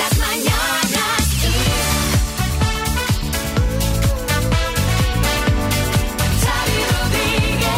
Las mañanas Kiss. Xavi Rodríguez.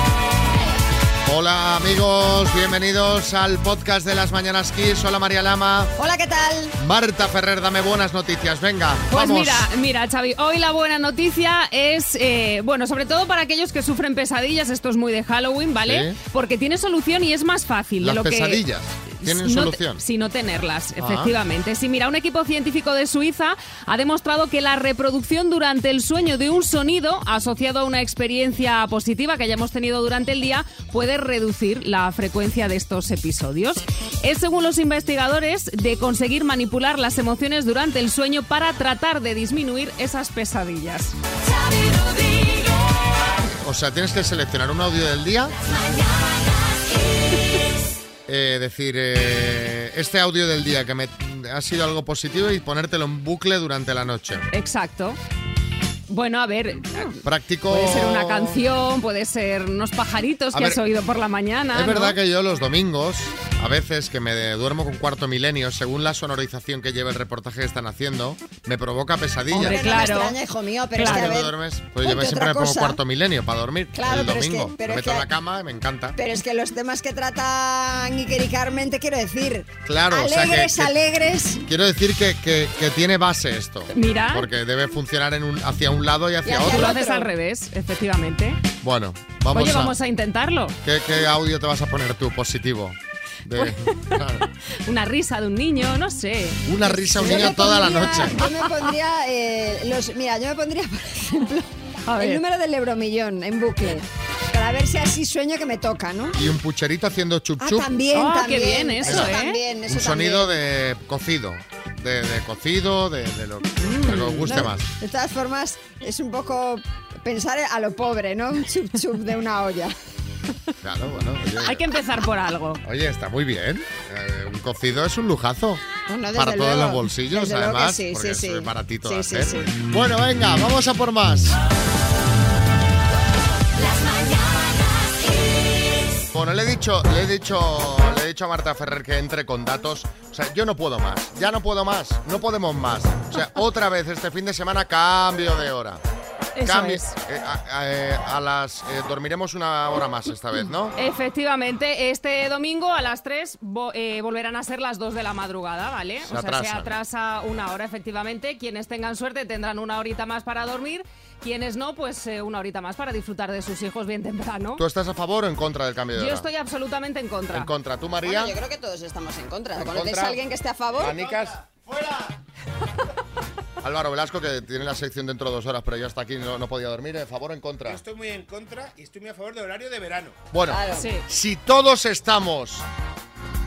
Hola amigos, bienvenidos al podcast de las Mañanas Kiss. Hola María Lama. Hola, ¿qué tal? Marta Ferrer, dame buenas noticias. Venga, Pues vamos. mira, mira, Xavi, hoy la buena noticia es, eh, bueno, sobre todo para aquellos que sufren pesadillas, esto es muy de Halloween, ¿vale? Sí. Porque tiene solución y es más fácil Las de lo pesadillas que... tienen no solución. Sí, no tenerlas, Ah. efectivamente. Sí, mira, un equipo científico de Suiza ha demostrado que la reproducción durante el sueño de un sonido asociado a una experiencia positiva que hayamos tenido durante el día puede reducir la frecuencia de estos episodios. Es según los investigadores de conseguir manipular las emociones durante el sueño para tratar de disminuir esas pesadillas. O sea, tienes que seleccionar un audio del día. Eh, decir eh, este audio del día que me ha sido algo positivo y ponértelo en bucle durante la noche. Exacto. Bueno, a ver, Práctico. puede ser una canción, puede ser unos pajaritos A que ver, has oído por la mañana. Es verdad que yo los domingos, a veces que me duermo con cuarto milenio, según la sonorización que lleva el reportaje que están haciendo, me provoca pesadillas. Hombre, claro. no me extraña, hijo mío, pero Claro. es que a ¿Te ver, duermes? Pues yo me- siempre me pongo cuarto milenio para dormir Claro, el pero es que- domingo. pero me es meto que- en la cama y me encanta. Pero es que los temas que tratan Iker y Carmen, te quiero decir. Claro, o sea que- alegres, que- alegres. Quiero decir que, que- que tiene base esto. Mira. Porque debe funcionar en un, hacia un lado y hacia Y hacia otro. Lo el haces al revés, efectivamente. Bueno, vamos Oye, a... vamos a intentarlo. ¿Qué, qué audio te vas a poner tú positivo? De- claro. Una risa de un niño, no sé. Una risa a un niño toda la noche. Yo me pondría, eh, los, mira, yo me pondría, por ejemplo, el número del euromillón en bucle. Para ver si así sueño que me toca, ¿no? Y un pucherito haciendo chup Ah, chup. también, Ah, qué también. bien eso, ¿eh? también, eso un sonido también. de cocido. De, de cocido, de, de lo, de lo que os guste No, más. De todas formas, es un poco pensar a lo pobre, ¿no? Un chup chup de una olla. Claro, bueno. Oye, Hay que empezar por algo. oye, está muy bien. Eh, un cocido es un lujazo. Bueno, desde para todos los bolsillos, Desde luego que además. sí, porque sí, es sí. baratito Sí, de sí, hacer. sí. Bueno, venga, vamos a por más. Bueno, le he dicho, le he dicho, le he dicho a Marta Ferrer que entre con datos. O sea, yo no puedo más. Ya no puedo más. No podemos más. O sea, otra vez este fin de semana cambio de hora. Eso es. eh, a, a- eh, a las eh, dormiremos una hora más esta vez, ¿no? Efectivamente, este domingo a las 3 vo- eh, volverán a ser las 2 de la madrugada, ¿vale? Se o sea, se atrasan. atrasa una hora, efectivamente. Quienes tengan suerte tendrán una horita más para dormir. Quienes no, pues eh, una horita más para disfrutar de sus hijos bien temprano. ¿Tú estás a favor o en contra del cambio de Yo hora? estoy absolutamente en contra. En contra. ¿Tú, María? Bueno, yo creo que todos estamos en contra. ¿En ¿Conoces contra? a alguien que esté a favor? ¿Anicas? ¡Fuera! Álvaro Velasco, que tiene la sección dentro de dos horas, pero yo hasta aquí no, no podía dormir. ¿En favor o en contra? Yo estoy muy en contra y estoy muy a favor de horario de verano. Bueno, Claro. Sí. si todos estamos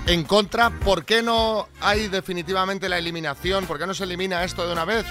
en contra, ¿por qué no hay definitivamente la eliminación? ¿Por qué no se elimina esto de una vez?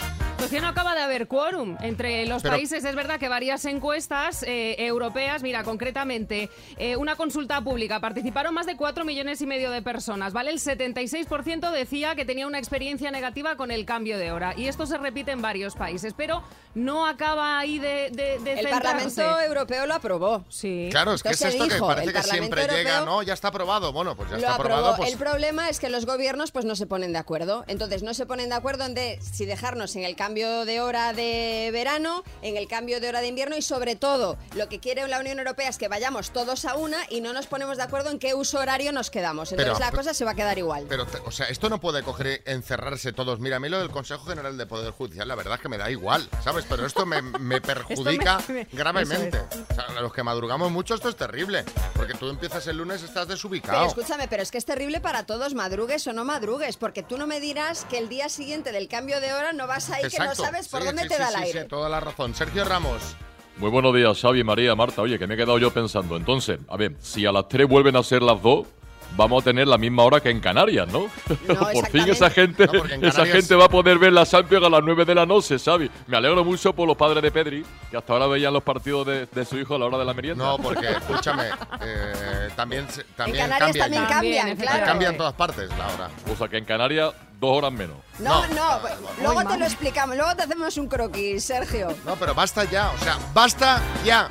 Pues que no acaba de haber quórum entre los Pero- países. Es verdad que varias encuestas eh, europeas, mira, concretamente, eh, una consulta pública, participaron más de 4 millones y medio de personas, ¿vale? El 76% decía que tenía una experiencia negativa con el cambio de hora. Y esto se repite en varios países, pero no acaba ahí de, de, de El centrarse. Parlamento Europeo lo aprobó. Sí. Claro, es que es Esto esto que dijo, parece que siempre llega, Europeo ¿no? Ya está aprobado. Bueno, pues ya está aprobó. aprobado. Pues El problema es que los gobiernos pues no se ponen de acuerdo. Entonces no se ponen de acuerdo en de si dejarnos en el cambio de hora de verano, en el cambio de hora de invierno y sobre todo lo que quiere la Unión Europea es que vayamos todos a una y no nos ponemos de acuerdo en qué uso horario nos quedamos. Entonces Pero- la cosa se va a quedar igual. Pero, o sea, esto no puede coger encerrarse todos. Mira, a mí lo del Consejo General de Poder Judicial, la verdad es que me da igual, ¿sabes? Pero esto me, me perjudica me- gravemente. eso O sea, a los que madrugamos mucho esto es terrible. Porque tú empiezas el lunes estás Pero desubicado. escúchame, pero es que es terrible para todos, madrugues o no madrugues, porque tú no me dirás que el día siguiente del cambio de hora no vas ahí que no Exacto. sabes por Sí, dónde sí, te sí, da sí, el aire. sí, toda la razón. Sergio Ramos. Muy buenos días, Xavi, María, Marta. Oye, que me he quedado yo pensando. Entonces, a ver, si a las 3 vuelven a ser las 2, vamos a tener la misma hora que en Canarias, ¿no? por fin esa gente, No, esa gente va a poder ver la Champions a las 9 de la noche, Xavi. Me alegro mucho por los padres de Pedri, que hasta ahora veían los partidos de, de su hijo a la hora de la merienda. No, porque, escúchame, eh, también, se- En también Canarias cambia también. También, cambian, claro. Cambia en todas partes la hora. O sea, que en Canarias, dos horas menos. No, No. no, pues, luego te lo explicamos, luego te hacemos un croquis, Sergio. No, pero basta ya, o sea, basta ya.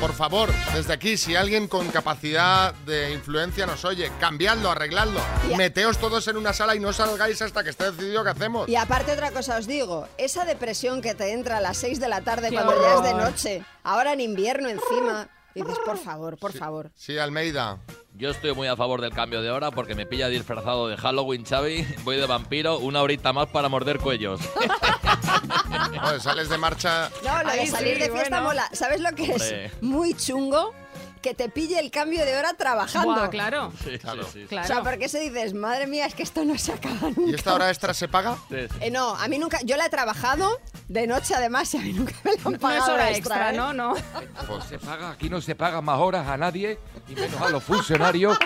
Por favor, desde aquí, si alguien con capacidad de influencia nos oye, cambiadlo, arregladlo. Meteos todos en una sala y no salgáis hasta que esté decidido qué hacemos. Y aparte otra cosa os digo, esa depresión que te entra a las 6 de la tarde Qué cuando ya es de noche, ahora en invierno encima, y dices, por favor, por favor. Sí, Almeida. Yo estoy muy a favor del cambio de hora porque me pilla disfrazado de Halloween, Xavi. Voy de vampiro, una horita más para morder cuellos. Joder, sales de marcha. No, lo de salir de fiesta bueno. mola. ¿Sabes lo que Hombre. es? Muy chungo que te pille el cambio de hora trabajando. Buah, claro, Sí, Claro. sí, sí. O sea, claro. porque se dices, madre mía, es que esto no se acaba nunca. ¿Y esta hora extra se paga? Eh, no, a mí nunca, yo la he trabajado de noche además y a mí nunca me la han No pagado es hora extra, extra, ¿eh? ¿no? No. Pues, se paga, aquí no se paga más horas a nadie, y menos a los funcionarios.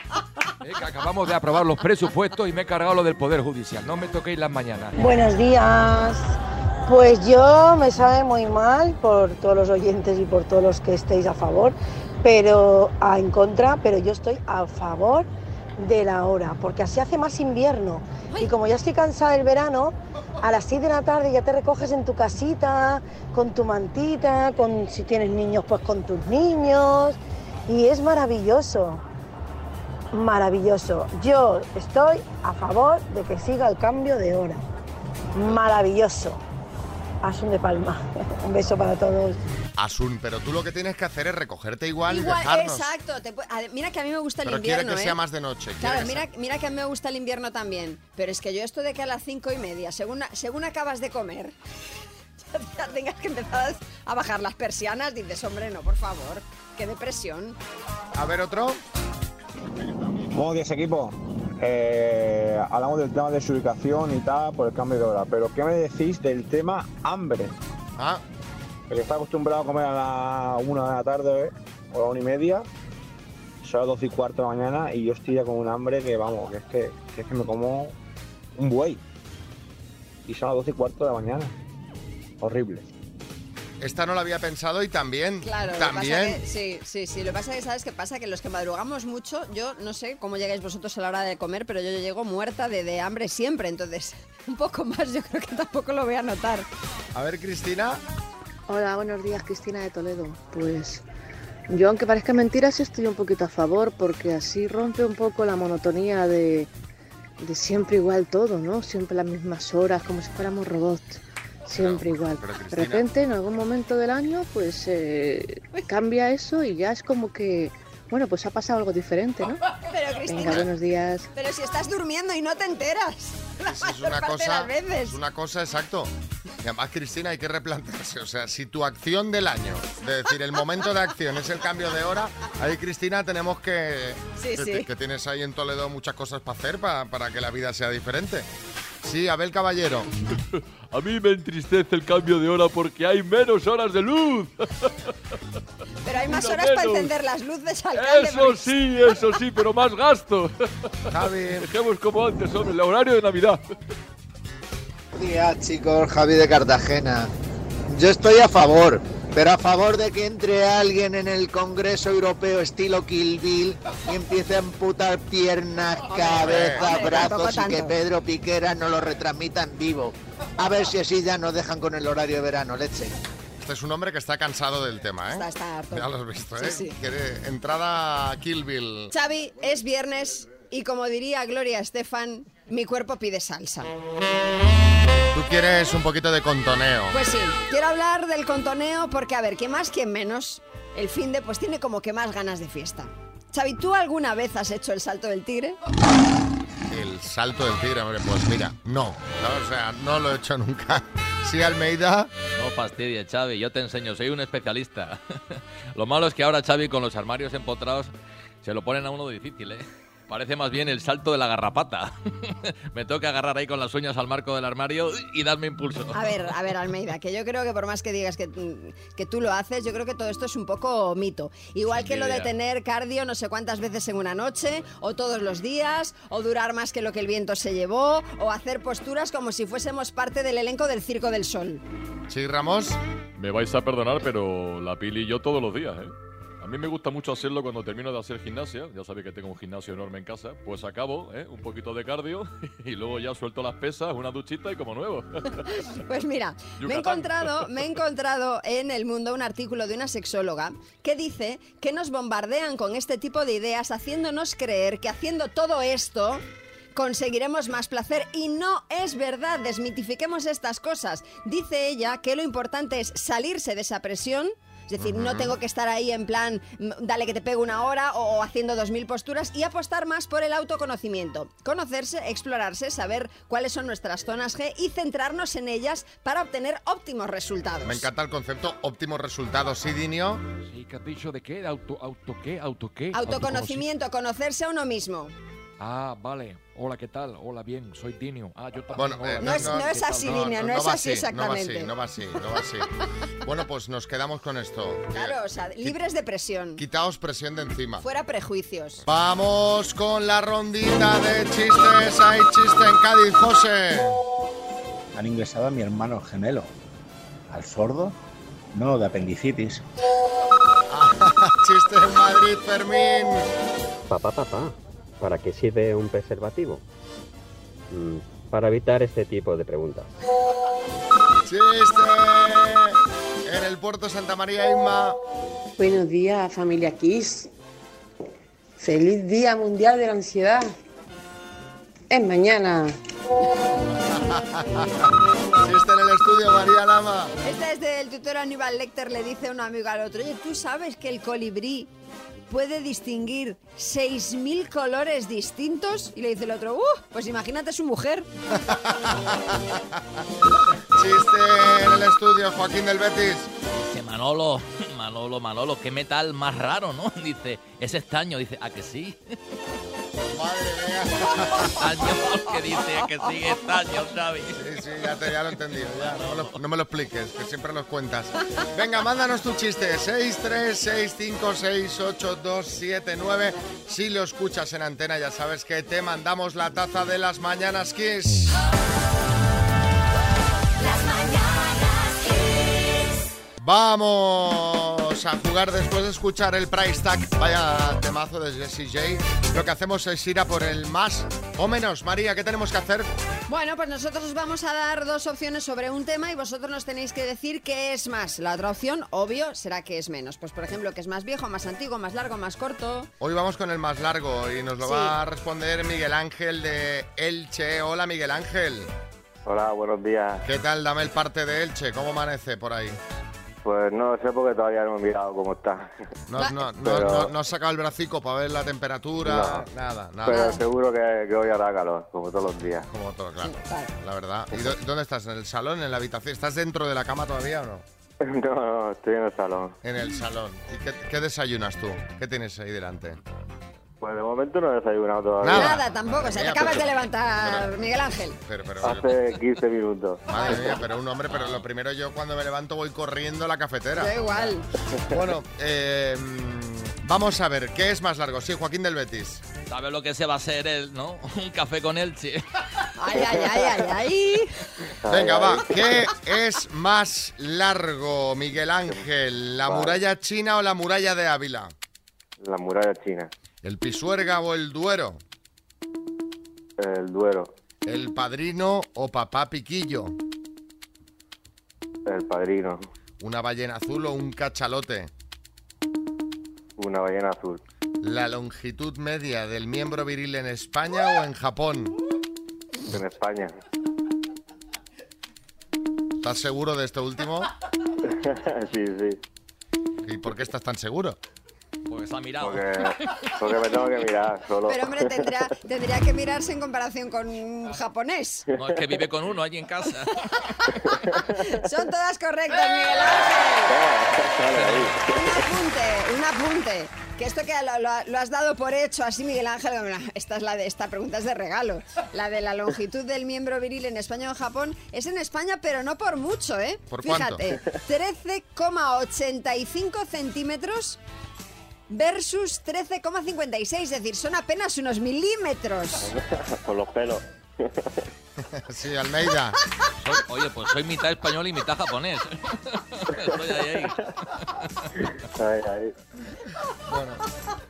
Acabamos de aprobar los presupuestos y me he cargado lo del Poder Judicial. No me toquéis las mañanas. Buenos días. Pues yo me sabe muy mal por todos los oyentes y por todos los que estéis a favor, pero a, en contra, pero yo estoy a favor de la hora, porque así hace más invierno. Y como ya estoy cansada del verano, a las 6 de la tarde ya te recoges en tu casita, con tu mantita, con si tienes niños, pues con tus niños. Y es maravilloso maravilloso. Yo estoy a favor de que siga el cambio de hora. Maravilloso. Asun de Palma. Un beso para todos. Asun, pero tú lo que tienes que hacer es recogerte igual, y Igual, dejarnos. exacto. te mira que a mí me gusta el Pero quiere invierno, que ¿eh? sea más de noche. quiere Claro, que mira, sea- mira que a mí me gusta el invierno también. Pero es que yo esto de que a las cinco y media, según, según acabas de comer, ya tengas que empezar a bajar las persianas, dices, hombre, no, por favor, qué depresión. A ver, otro. Buenos días equipo. Eh, hablamos del tema de su ubicación y tal por el cambio de hora, pero ¿qué me decís del tema hambre? Ah, El que está acostumbrado a comer a la una de la tarde o a la una y media, son las doce y cuarto de la mañana y yo estoy ya con un hambre que vamos, que es que, que es que me como un buey. Y son las doce y cuarto de la mañana. Horrible. Esta no la había pensado y también. Claro, lo que pasa también. que- sí, sí, sí. Lo que pasa es que, ¿sabes qué pasa? Que los que madrugamos mucho, yo no sé cómo llegáis vosotros a la hora de comer, pero yo llego muerta de, de hambre siempre. Entonces, un poco más yo creo que tampoco lo voy a notar. A ver, Cristina. Hola, buenos días, Cristina de Toledo. Pues yo, aunque parezca mentira, sí estoy un poquito a favor porque así rompe un poco la monotonía de, de siempre igual todo, ¿no? Siempre las mismas horas, como si fuéramos robots. Siempre Pero- igual. pero, De repente, en algún momento del año, pues eh, cambia eso y ya es como que, bueno, pues ha pasado algo diferente, ¿no? Pero Venga, Cristina, buenos días. pero si estás durmiendo y no te enteras. La es mayor una parte de cosa. las veces. Es una cosa, exacto. Y además, Cristina, hay que replantearse. O sea, si tu acción del año, de decir, el momento de acción es el cambio de hora, ahí, Cristina, tenemos que. Sí, que, sí. que tienes ahí en Toledo muchas cosas para hacer pa- para que la vida sea diferente. Sí, Abel Caballero. A mí me entristece el cambio de hora porque hay menos horas de luz. Pero hay más Una horas para encender las luces, alcalde. Eso sí, eso sí, pero más gasto. Javi. Dejemos como antes, hombre, el horario de Navidad. Buenos días, chicos. Javi de Cartagena. Yo estoy a favor, pero a favor de que entre alguien en el Congreso Europeo estilo Kill Bill y empiece a amputar piernas, cabeza, hombre, brazos y que. Pedro Piquera nos lo retransmita en vivo. A ver si así ya nos dejan con el horario de verano, leche. Este es un hombre que está cansado del tema, ¿eh? Está, está harto. Ya lo has visto, Sí, ¿eh? sí. Quiere entrada a Kill Bill. Xavi, es viernes y como diría Gloria Estefan, mi cuerpo pide salsa. Tú quieres un poquito de contoneo. Pues sí, quiero hablar del contoneo porque, a ver, que más que menos, el fin de pues tiene como que más ganas de fiesta. Xavi, ¿tú alguna vez has hecho el salto del tigre? El salto del tigre, hombre, pues mira, no. no, O sea, no lo he hecho nunca. Sí, Almeida. No fastidies, Xavi, yo te enseño, soy un especialista. lo malo es que ahora Xavi con los armarios empotrados se lo ponen a uno difícil, ¿eh? Parece más bien el salto de la garrapata. Me toca agarrar ahí con las uñas al marco del armario y darme impulso. A ver, a ver, Almeida, que yo creo que por más que digas que, que tú lo haces, yo creo que todo esto es un poco mito. Igual Sin que lo de idea. tener cardio no sé cuántas veces en una noche, o todos los días, o durar más que lo que el viento se llevó, o hacer posturas como si fuésemos parte del elenco del Circo del Sol. Sí, Ramos. Me vais a perdonar, pero la pili y yo todos los días, ¿eh? A mí me gusta mucho hacerlo cuando termino de hacer gimnasia. Ya sabéis que tengo un gimnasio enorme en casa. Pues acabo, ¿eh? un poquito de cardio y luego ya suelto las pesas, una duchita y como nuevo. Pues mira, me he, encontrado, me he encontrado en el mundo un artículo de una sexóloga que dice que nos bombardean con este tipo de ideas haciéndonos creer que haciendo todo esto conseguiremos más placer y no es verdad, desmitifiquemos estas cosas. Dice ella que lo importante es salirse de esa presión. Es decir, no tengo que estar ahí en plan, dale que te pego una hora o haciendo dos mil posturas y apostar más por el autoconocimiento. Conocerse, explorarse, saber cuáles son nuestras zonas G y centrarnos en ellas para obtener óptimos resultados. Me encanta el concepto óptimos resultados, ¿sí, Dinio? Sí, ¿qué has dicho de qué? ¿Auto, auto qué? ¿Auto qué? Autoconocimiento, conocerse a uno mismo. Ah, vale. Hola, ¿qué tal? Hola, bien. Soy Dinio. Ah, yo también. Bueno, Hola, eh, No es- así, Dinio, no es así exactamente. No va así, no va así, no va así. Bueno, pues nos quedamos con esto. Claro, o sea, libres de presión. Quitaos presión de encima. Fuera prejuicios. Vamos con la rondita de chistes. Hay chiste en Cádiz, José. Han ingresado a mi hermano gemelo. ¿Al sordo? No, de apendicitis. Chiste en Madrid, Fermín. Papá, papá, ¿para qué sirve un preservativo? Mm, para evitar este tipo de preguntas. Chiste en el puerto Santa María, Inma. Buenos días, familia Kiss. Feliz Día Mundial de la Ansiedad. Es mañana. Chiste en el estudio, María Lama. Esta es del tutor Aníbal Lecter, le dice un amigo al otro, oye, ¿tú sabes que el colibrí puede distinguir 6.000 colores distintos? Y le dice el otro, ¡uh! Pues imagínate su mujer. Chiste en el estudio, Joaquín del Betis. Dice Manolo, Manolo, Manolo, qué metal más raro, ¿no? Dice, es estaño. Dice, ¿a que sí? Madre mía. Estaño, que dice que sí, estaño, Xavi. Sí, sí, ya, te, ya lo he entendido. Ya, no, me lo, no me lo expliques, que siempre los cuentas. Venga, mándanos tu chiste. 636568279. Si lo escuchas en antena, ya sabes que te mandamos la taza de las mañanas Kiss. Vamos a jugar después de escuchar el price tag. Vaya temazo de Jessie J. Lo que hacemos es ir a por el más o menos. María, ¿qué tenemos que hacer? Bueno, pues nosotros os vamos a dar dos opciones sobre un tema y vosotros nos tenéis que decir qué es más. La otra opción, obvio, será que es menos. Pues por ejemplo, que es más viejo, más antiguo, más largo, más corto. Hoy vamos con el más largo y nos lo Sí. va a responder Miguel Ángel de Elche. Hola Miguel Ángel. Hola, buenos días. ¿Qué tal? Dame el parte de Elche. ¿Cómo amanece por ahí? Pues no sé porque todavía no he mirado cómo está. No, no, no- Pero- no- no has sacado el bracico para ver la temperatura. No. Nada, nada. Pero seguro que, que hoy hará calor, como todos los días. Como todo, claro. La verdad. ¿Y dó- dónde estás? ¿En el salón? ¿En la habitación? ¿Estás dentro de la cama todavía o no? No, no, estoy en el salón. En el salón. ¿Y qué, qué desayunas tú? ¿Qué tienes ahí delante? Pues de momento no he desayunado todavía. Nada, tampoco. O sea, te acabas pero- de levantar, Miguel Ángel. Pero, pero, Hace 15 minutos. Madre mía, pero un hombre, pero lo primero yo cuando me levanto voy corriendo a la cafetera. Da igual. Bueno, eh, vamos a ver, ¿qué es más largo? Sí, Joaquín del Betis. ¿Sabes lo que se va a hacer él, no? Un café con Elche. Ay, ay, ay, ay, ay. Venga, va. ¿Qué es más largo, Miguel Ángel? ¿La muralla china o la muralla de Ávila? La muralla china. ¿El Pisuerga o el Duero? El Duero. ¿El Padrino o Papá Piquillo? El Padrino. ¿Una ballena azul o un cachalote? Una ballena azul. ¿La longitud media del miembro viril en España o en Japón? En España. ¿Estás seguro de esto último? sí, sí. ¿Y por qué estás tan seguro? Porque se ha mirado. Porque, porque me tengo que mirar solo. Pero hombre, tendría, tendría que mirarse en comparación con un japonés. No, es que vive con uno allí en casa. Son todas correctas, Miguel Ángel. Un apunte, un apunte. Que esto que lo, lo- lo has dado por hecho así, Miguel Ángel, esta es la de esta pregunta es de regalo. La de la longitud del miembro viril en España o en Japón es en España, pero no por mucho, ¿eh? ¿Por? Fíjate, 13,85 centímetros versus 13,56, es decir, son apenas unos milímetros. Con los pelos. Sí, Almeida. Soy- oye, pues soy mitad español y mitad japonés. Estoy ahí, ahí. Ahí, ahí. Bueno,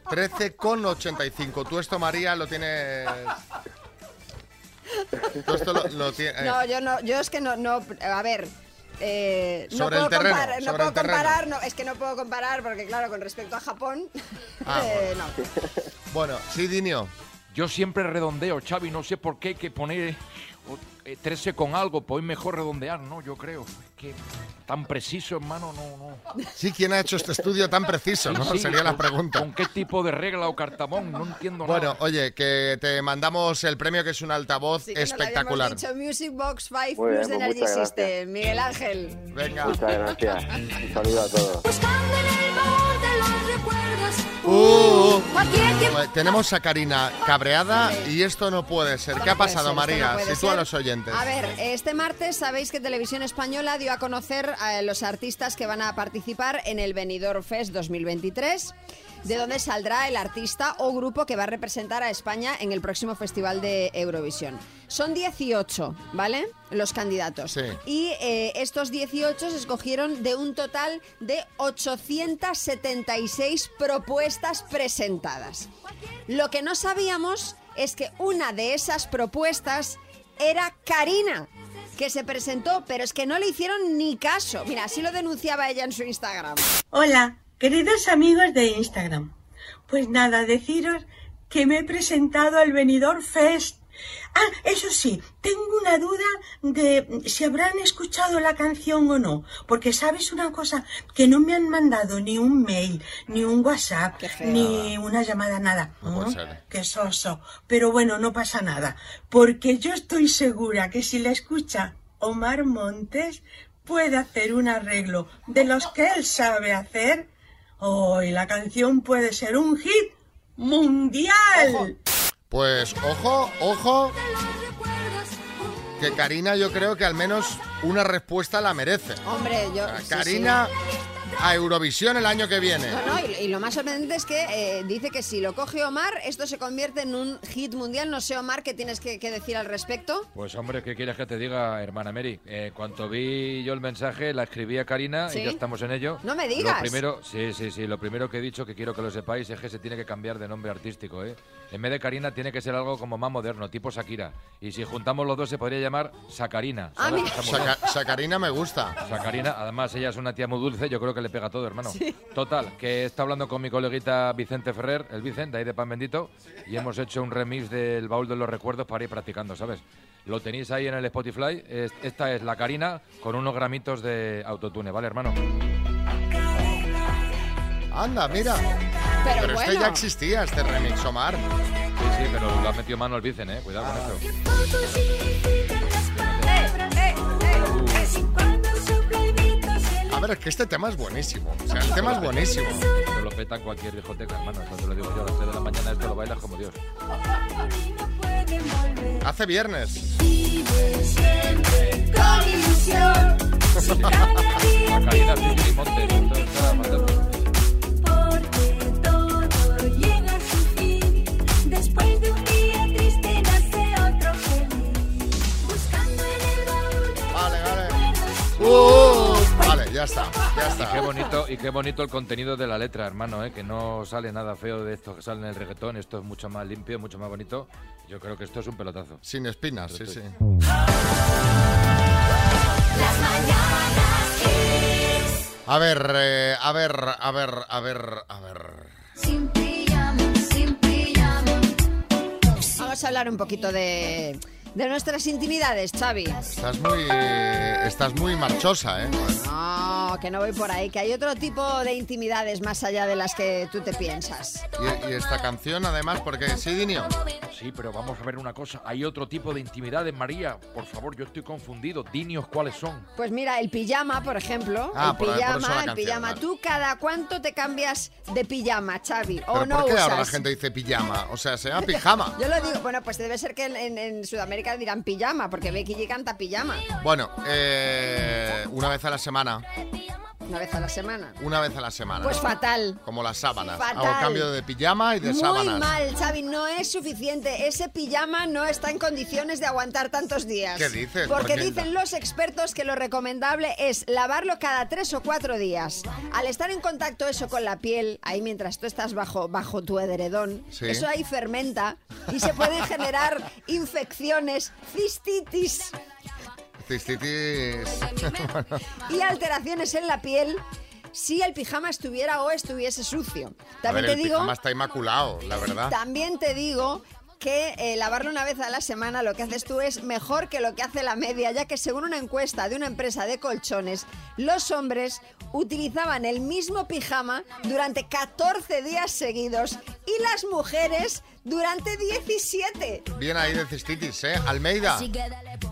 13,85. Tú esto, María, lo tienes... Tú esto lo, lo tienes... No, yo no, yo es que no, no, a ver. Eh, no Sobre el puedo terreno, comparar, no sobre puedo el terreno. comparar, no, es que no puedo comparar porque claro, con respecto a Japón, Ah, eh, no. Bueno, sí, Dinio. Yo siempre redondeo, Xavi, no sé por qué hay que poner 13 con algo, pues es mejor redondear, ¿no? Yo creo. Es que tan preciso, hermano, no, no. Sí, ¿quién ha hecho este estudio tan preciso? ¿no? Sí, Sería la ¿con- pregunta. ¿Con qué tipo de regla o cartabón? No entiendo Bueno, nada. oye, que te mandamos el premio que es un altavoz Sí que nos lo espectacular. habíamos dicho Music Box 5 Muy bien, Plus de pues Energy muchas gracias. System. Miguel Ángel. Venga. Muchas gracias. Un saludo a todos. Uh, Cualquier tiempo. Pues tenemos a Karina cabreada y esto no puede ser. ¿Qué ha No pasado, ser, María? no Sitúa a los oyentes. A ver, este martes sabéis que Televisión Española dio a conocer a los artistas que van a participar en el Benidorm Fest 2023, de donde saldrá el artista o grupo que va a representar a España en el próximo Festival de Eurovisión. Son 18, ¿vale? Los candidatos. Sí. Y eh, estos 18 se escogieron de un total de 876 propuestas presentadas. Lo que no sabíamos es que una de esas propuestas era Karina, que se presentó, pero es que no le hicieron ni caso. Mira, así lo denunciaba ella en su Instagram. Hola, queridos amigos de Instagram. Pues nada, deciros que me he presentado al Benidorm Fest. Ah, eso sí, tengo una duda de si habrán escuchado la canción o no, porque sabes una cosa, que no me han mandado ni un mail, ni un WhatsApp, ni una llamada, nada. No ¿Mm? Qué soso. Pero bueno, no pasa nada, porque yo estoy segura que si la escucha Omar Montes, puede hacer un arreglo de los que él sabe hacer. Oh, y la canción puede ser un hit mundial. Pues ojo, ojo, que Karina yo creo que al menos una respuesta la merece. Hombre, yo... sí, Karina sí. A Eurovisión el año que viene. No, no, y, y lo más sorprendente es que eh, dice que si lo coge Omar, esto se convierte en un hit mundial. No sé, Omar, ¿qué tienes que, que decir al respecto? Pues hombre, ¿qué quieres que te diga, hermana Mary? Eh, cuanto vi yo el mensaje, la escribí a Karina ¿Sí? y ya estamos en ello. No me digas. Lo primero, sí, sí, sí, lo primero que he dicho, que quiero que lo sepáis, es que se tiene que cambiar de nombre artístico, ¿eh? En vez de Karina tiene que ser algo como más moderno, tipo Shakira. Y si juntamos los dos se podría llamar Sacarina. Ah, mira. Saca- Sacarina me gusta. Sacarina, además ella es una tía muy dulce, yo creo que le pega todo, hermano. Total, que está hablando con mi coleguita Vicente Ferrer, el Vicente, de ahí de Pan Bendito, y hemos hecho un remix del baúl de los recuerdos para ir practicando, ¿sabes? Lo tenéis ahí en el Spotify. es- esta es la Karina con unos gramitos de autotune, ¿vale, hermano? Anda, mira. Pero, Pero bueno. este ya existía, este remix, Omar. Sí, sí, pero lo ha metido mano el Vicente, ¿eh? Cuidado con esto. A ver, es que este tema es buenísimo. O sea, el tema es buenísimo. Esto lo peta en cualquier discoteca, hermano. Esto te lo digo yo, a las 3 de la mañana esto lo bailas como Dios. Hace viernes. Macarena, Fiji Uh, vale, ya está, ya Y está. qué bonito, y qué bonito el contenido de la letra, hermano, ¿eh? que no sale nada feo de esto que sale en el reggaetón, esto es mucho más limpio, mucho más bonito. Yo creo que esto es un pelotazo. Sin espinas, sí, sí. A ver, eh, a ver, a ver, a ver, a ver. Sin pijama, sin pijama. Vamos a hablar un poquito de, de nuestras intimidades, Xavi. Estás muy, estás muy marchosa, ¿eh? No, que no voy por ahí, que hay otro tipo de intimidades más allá de las que tú te piensas. Y, y esta canción, además, porque sí, Dinio. Sí, pero vamos a ver una cosa. Hay otro tipo de intimidades, María. Por favor, yo estoy confundido. Dinios, ¿cuáles son? Pues mira, el pijama, por ejemplo. Ah, el por- por eso la pijama, el canción, pijama. vale. ¿Tú cada cuánto te cambias de pijama, Xavi? ¿O ¿Pero no por qué ahora la gente dice pijama? O sea, se llama pijama. Yo lo digo, bueno, pues debe ser que en, en- en Sudamérica dirán pijama, porque Becky G canta pijama. Bueno, eh, una vez a la semana Una vez a la semana. Una vez a la semana. Pues fatal. Como las sábanas. Fatal. Hago cambio de pijama y de Muy sábanas. mal, Xavi, no es suficiente. Ese pijama no está en condiciones de aguantar tantos días. ¿Qué dices, Porque Brunilda? dicen los expertos que lo recomendable es lavarlo cada tres o cuatro días. Al estar en contacto eso con la piel, ahí mientras tú estás bajo, bajo tu edredón, Sí. eso ahí fermenta y se pueden generar infecciones, cistitis Cistitis. Bueno, y alteraciones en la piel si el pijama estuviera o estuviese sucio. a También ver, te el digo... pijama está inmaculado, la verdad. También te digo que eh, lavarlo una vez a la semana lo que haces tú es mejor que lo que hace la media, ya que según una encuesta de una empresa de colchones, los hombres utilizaban el mismo pijama durante 14 días seguidos y las mujeres durante 17. Bien ahí de cistitis, ¿eh? Almeida.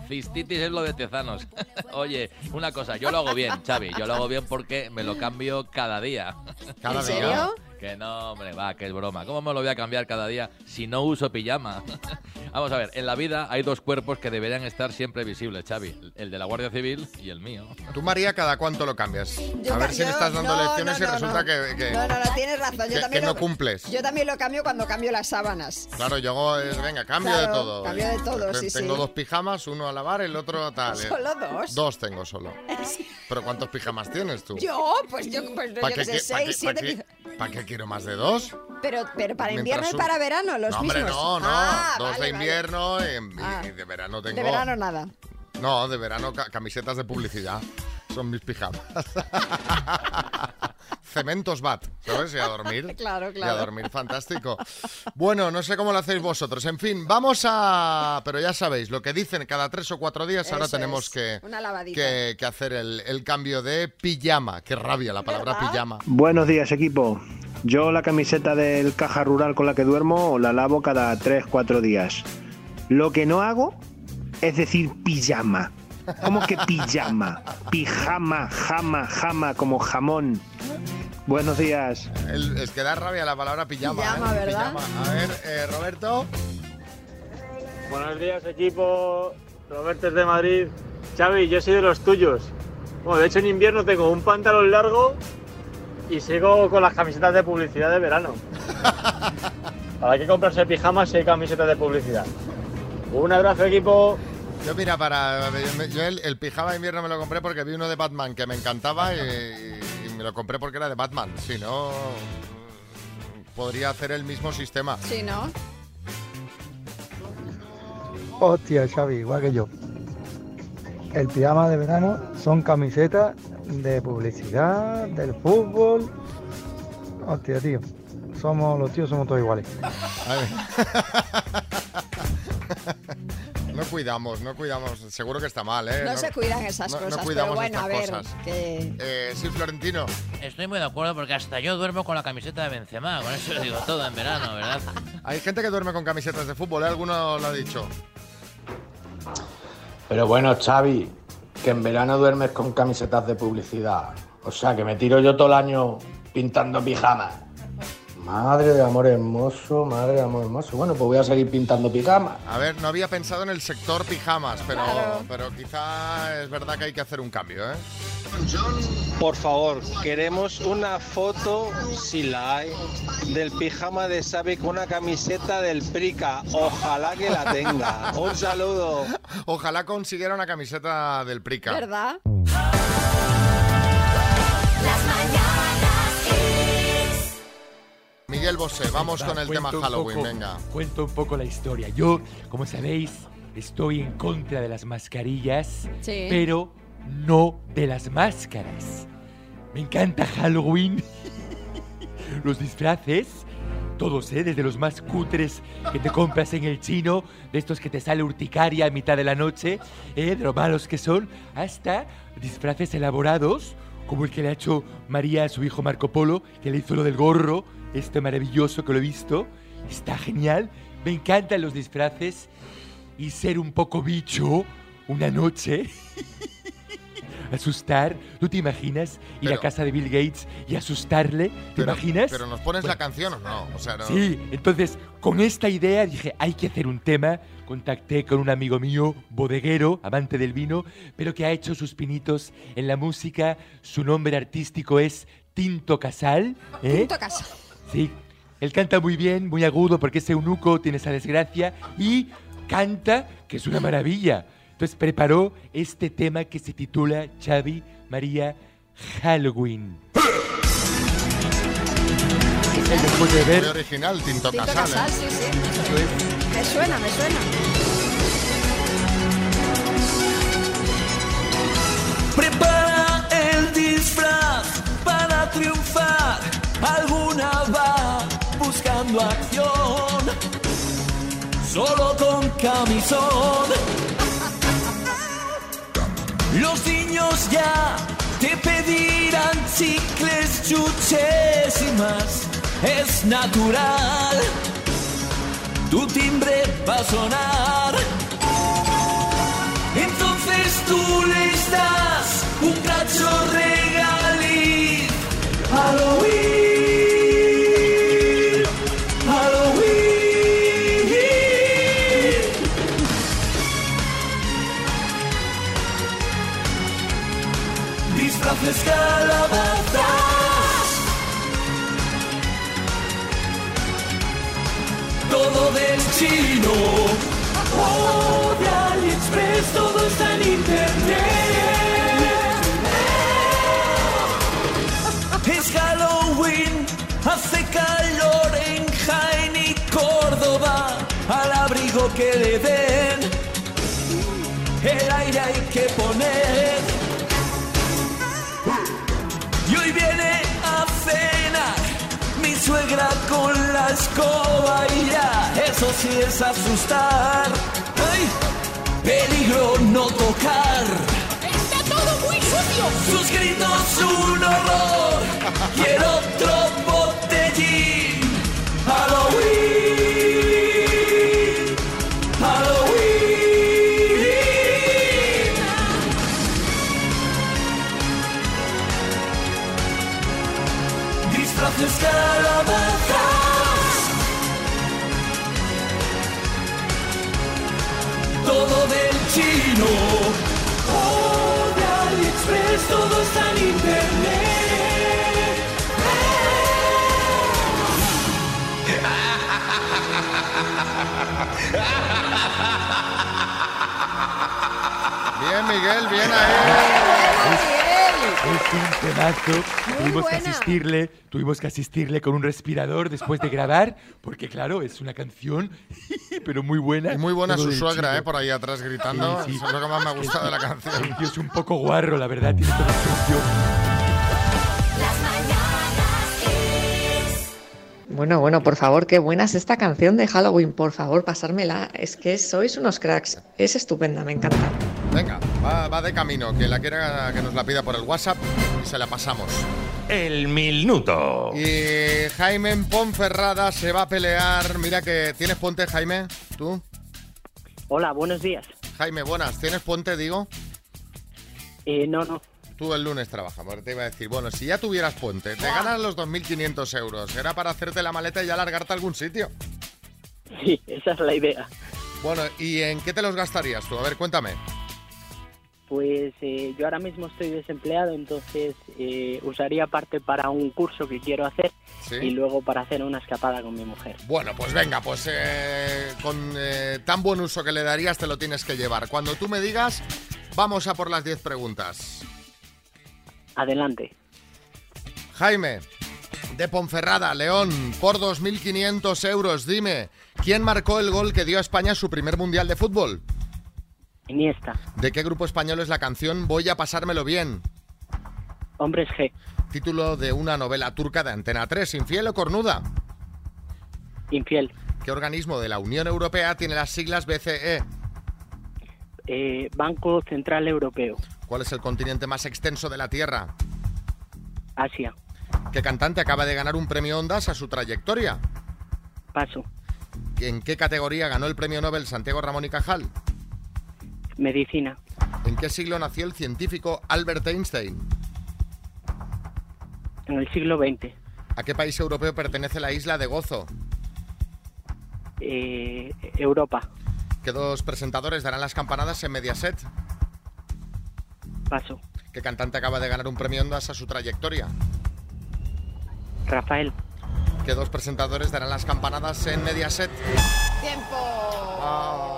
Cistitis es lo de tezanos. Oye, una cosa, yo lo hago bien, Xavi. Yo lo hago bien porque me lo cambio cada día. ¿Cada ¿En día? serio? Que no, hombre, va, que es broma. ¿Cómo me lo voy a cambiar cada día si no uso pijama? Vamos a ver, en la vida hay dos cuerpos que deberían estar siempre visibles, Xavi. El de la Guardia Civil y el mío. Tú, María, ¿cada cuánto lo cambias? Yo a ver si le yo- estás dando no, lecciones no, y no, resulta no. que, que- No, no, no, tienes razón. Yo que- también que no lo- cumples. Yo también lo cambio cuando cambio las sábanas. Claro, yo hago, eh, venga, cambio de Claro, todo. cambio de todo, Te- sí, Tengo sí. dos pijamas, uno a lavar, el otro tal. eh. ¿Solo dos? Dos tengo solo. ¿Pero cuántos pijamas tienes tú? Yo, pues yo, pues, yo ¿Para qué qué, sé, seis, qué- siete pa' pija- qué- pa' qué quiero más de dos? Pero, pero para invierno Mientras y para verano, los no, hombre, mismos. no, no. Ah, dos vale, de invierno y, y- Ah. y de verano tengo. De verano nada. No, de verano ca- camisetas de publicidad. Son mis pijamas. Cementos bat, ¿sabes? Y a dormir. Claro, Y a claro. dormir, fantástico. Bueno, no sé cómo lo hacéis vosotros. En fin, vamos a... Pero ya sabéis, lo que dicen cada tres o cuatro días, ahora tenemos que, hacer el, el cambio de pijama. Qué rabia la palabra ¿Verdad? pijama. Buenos días, equipo. Yo la camiseta del caja rural con la que duermo la lavo cada 3-4 días. Lo que no hago es decir pijama. ¿Cómo que pijama? Pijama, jama, jama, como jamón. Buenos días. El- es que da rabia la palabra pijama. Pijama, ¿eh? ¿verdad? Pijama. A ver, eh, Roberto. Buenos días, equipo. Roberto es de Madrid. Xavi, yo soy de los tuyos. Bueno, de hecho, en invierno tengo un pantalón largo y sigo con las camisetas de publicidad de verano. ¿Para qué comprarse pijamas si hay camisetas de publicidad? Un abrazo, equipo. Yo mira, para yo el, el pijama de invierno me lo compré porque vi uno de Batman que me encantaba y, y me lo compré porque era de Batman. Si no, podría hacer el mismo sistema. Sí, ¿no? Hostia, Xavi, igual que yo. El pijama de verano son camisetas de publicidad, del fútbol. Hostia, tío. Somos los tíos somos todos iguales. A ver. No cuidamos, no cuidamos. Seguro que está mal, ¿eh? No, se cuidan esas no- no cosas, cuidamos pero bueno, a estas ver, cosas. que... Eh, sí, Florentino. Estoy muy de acuerdo porque hasta yo duermo con la camiseta de Benzema, con eso lo digo todo en verano, ¿verdad? Hay gente que duerme con camisetas de fútbol, ¿eh? Alguno lo ha dicho. Pero bueno, Xavi, que en verano duermes con camisetas de publicidad. O sea, que me tiro yo todo el año pintando pijamas. Madre de amor hermoso, madre de amor hermoso. Bueno, pues voy a seguir pintando pijamas. A ver, no había pensado en el sector pijamas, pero, pero quizá es verdad que hay que hacer un cambio, ¿eh? Por favor, queremos una foto, si la hay, del pijama de Xavi con una camiseta del Prica. Ojalá que la tenga. Un saludo. Ojalá consiguiera una camiseta del Prica. ¿Verdad? Miguel Bosé, vamos con el tema Halloween, poco- venga. Cuento un poco la historia. Yo, como sabéis, estoy en contra de las mascarillas, Sí. pero no de las máscaras. Me encanta Halloween. los disfraces, todos, ¿eh? Desde los más cutres que te compras en el chino, de estos que te sale urticaria a mitad de la noche, ¿eh? De lo malos que son, hasta disfraces elaborados, como el que le ha hecho María a su hijo Marco Polo, que le hizo lo del gorro, este maravilloso que lo he visto. Está genial. Me encantan los disfraces y ser un poco bicho una noche. asustar. ¿Tú te imaginas ir a Pero- casa de Bill Gates y asustarle? ¿Te Pero- imaginas? Pero nos pones Bueno, la canción o no? O sea, no. Sí, entonces con esta idea dije, hay que hacer un tema. Contacté con un amigo mío, bodeguero, amante del vino, pero que ha hecho sus pinitos en la música. Su nombre artístico es Tinto Casal. ¿eh? Tinto Casal. Sí, él canta muy bien, muy agudo, porque es eunuco, tiene esa desgracia, y canta, que es una maravilla. Entonces preparó este tema que se titula Xavi María Halloween. Después de ver Muy original, Tinto, Tinto Casal. Casal, ¿eh? sí, sí. Me suena, me suena. Solo con camisón. Los niños ya te pedirán chicles, chuches y más. Es natural. Tu timbre va a sonar. Entonces tú les das un cacho regaliz. Halloween, Disfraces calabazas. Todo del chino. Oh, de AliExpress, todo está en internet. Es Halloween, hace calor en Jaén Córdoba. Al abrigo que le den, el aire hay que poner. Con la escoba y ya, eso sí es asustar. ¡Ay! Peligro no tocar. Está todo muy sucio. Sus gritos un horror. Quiero otro botellín. Halloween. Bien, ahí. Es un temazo. tuvimos que buena. asistirle, tuvimos que asistirle con un respirador después de grabar, porque claro, es una canción, pero muy buena. Y muy buena Todo su suegra. ¿eh? Por ahí atrás gritando. Sí, sí. Eso es lo que más me ha gustado de la El canción. tío es un poco guarro, la verdad, tiene toda la Bueno, bueno, por favor, qué buena es esta canción de Halloween. Por favor, pasármela. Es que sois unos cracks. Es estupenda, me encanta. Venga, va, va de camino. Quien la quiera que nos la pida por el WhatsApp y se la pasamos. El minuto. Y Jaime en Ponferrada se va a pelear. Mira que tienes puente, Jaime. ¿Tú? Hola, buenos días. Jaime, buenas. ¿Tienes puente, digo? Eh, no, no. Tú el lunes trabajas, porque te iba a decir, bueno, si ya tuvieras puente, te ganas los 2.500 euros. Era para hacerte la maleta y ya largarte a algún sitio. Sí, esa es la idea. Bueno, ¿y en qué te los gastarías tú? A ver, cuéntame. Pues eh, yo ahora mismo estoy desempleado, entonces eh, usaría parte para un curso que quiero hacer Sí. y luego para hacer una escapada con mi mujer. Bueno, pues venga, pues eh, con tan buen uso que le darías te lo tienes que llevar. Cuando tú me digas, vamos a por las 10 preguntas. Adelante. Jaime, de Ponferrada, León, por 2.500 euros, dime, ¿quién marcó el gol que dio a España su primer mundial de fútbol? Iniesta. ¿De qué grupo español es la canción Voy a pasármelo bien? Hombres G. Título de una novela turca de Antena 3, ¿infiel o cornuda? Infiel. ¿Qué organismo de la Unión Europea tiene las siglas BCE? Eh, Banco Central Europeo. ¿Cuál es el continente más extenso de la Tierra? Asia. ¿Qué cantante acaba de ganar un premio Ondas a su trayectoria? Paso. ¿En qué categoría ganó el premio Nobel Santiago Ramón y Cajal? Medicina. ¿En qué siglo nació el científico Albert Einstein? En el siglo XX. ¿A qué país europeo pertenece la isla de Gozo? Eh, Europa. ¿Qué dos presentadores darán las campanadas en Mediaset? Paso. ¿Qué cantante acaba de ganar un premio Ondas a su trayectoria? Rafael. ¿Qué dos presentadores darán las campanadas en Mediaset? ¡Tiempo!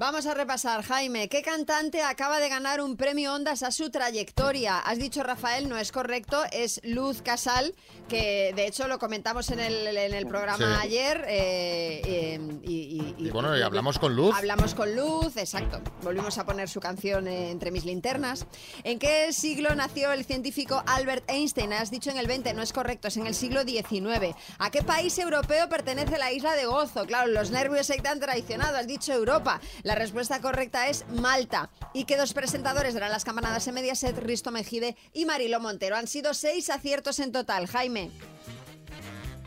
Vamos a repasar, Jaime. ¿Qué cantante acaba de ganar un premio Ondas a su trayectoria? Has dicho Rafael, no es correcto, es Luz Casal, que de hecho lo comentamos en el, en el programa Sí. ayer. eh, eh, y, y- Y bueno, y hablamos con Luz. Hablamos con Luz, exacto. Volvimos a poner su canción eh, entre mis linternas. ¿En qué siglo nació el científico Albert Einstein? Has dicho en el 20, no es correcto, es en el siglo XIX. ¿A qué país europeo pertenece la isla de Gozo? Claro, los nervios se te han traicionado, has dicho Europa. La respuesta correcta es Malta. ¿Y qué dos presentadores darán las campanadas en Mediaset? Risto Mejide y Mariló Montero. Han sido seis aciertos en total. Jaime.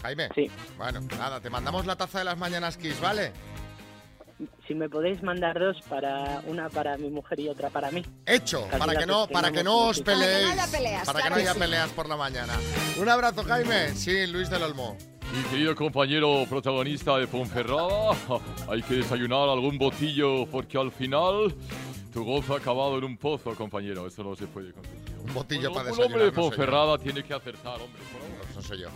Jaime. Sí. Bueno, nada, te mandamos la taza de las mañanas Kiss, ¿vale? Si me podéis mandar dos para una para mi mujer y otra para mí. Hecho, Casi para que no, para que no os peleéis. haya peleas, Para que no que haya sí. peleas por la mañana. Un abrazo, Jaime. Sí, Luis del Olmo. Mi querido compañero protagonista de Ponferrada, hay que desayunar algún botillo porque al final tu gozo ha acabado en un pozo, compañero. Eso no se puede conseguir. Un botillo para Un desayunar. hombre de no soy yo. Ponferrada tiene que acertar, hombre. No soy yo.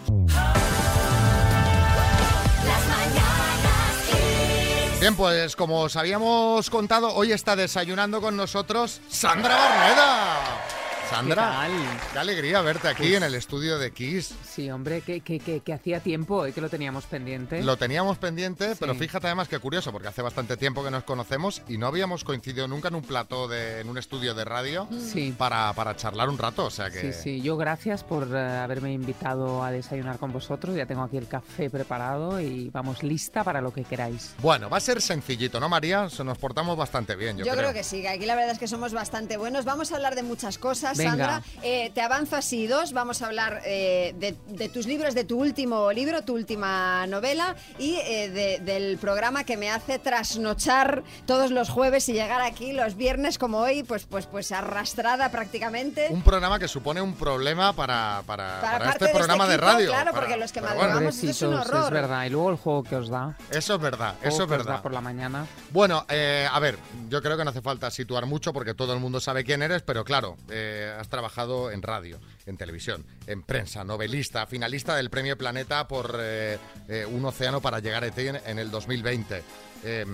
Bien, pues como os habíamos contado, hoy está desayunando con nosotros Sandra Barneda. Sandra, qué, alegría verte aquí Pues- en el estudio de Kiss. Sí, hombre, que, que, que, que hacía tiempo eh, que lo teníamos pendiente. Lo teníamos pendiente, pero fíjate además que curioso, porque hace bastante tiempo que nos conocemos y no habíamos coincidido nunca en un plató, de, en un estudio de radio Sí. para, para charlar un rato. O sea que Sí, sí, yo gracias por eh, haberme invitado a desayunar con vosotros. Ya tengo aquí el café preparado y vamos lista para lo que queráis. Bueno, va a ser sencillito, ¿no, María? Se nos portamos bastante bien, yo, Yo, creo. que sí, que aquí la verdad es que somos bastante buenos. Vamos a hablar de muchas cosas. Sandra. Eh, te avanzo así dos. Vamos a hablar eh, de, de tus libros, de tu último libro, tu última novela y eh, de- del programa que me hace trasnochar todos los jueves y llegar aquí los viernes como hoy, pues, pues, pues arrastrada prácticamente. Un programa que supone un problema para, para, Para para parte este de este programa de radio. claro, para- porque los que madrugamos esto es un horror. es verdad. Y luego el juego que os da. Eso es verdad, Juego eso es que os da verdad. por la mañana. Bueno, eh, a ver, yo creo que no hace falta situar mucho porque todo el mundo sabe quién eres, pero claro, eh, has trabajado en radio, en televisión, en prensa, novelista, finalista del Premio Planeta por eh, eh, Un Océano para llegar a ti en, en el 2020. Eh,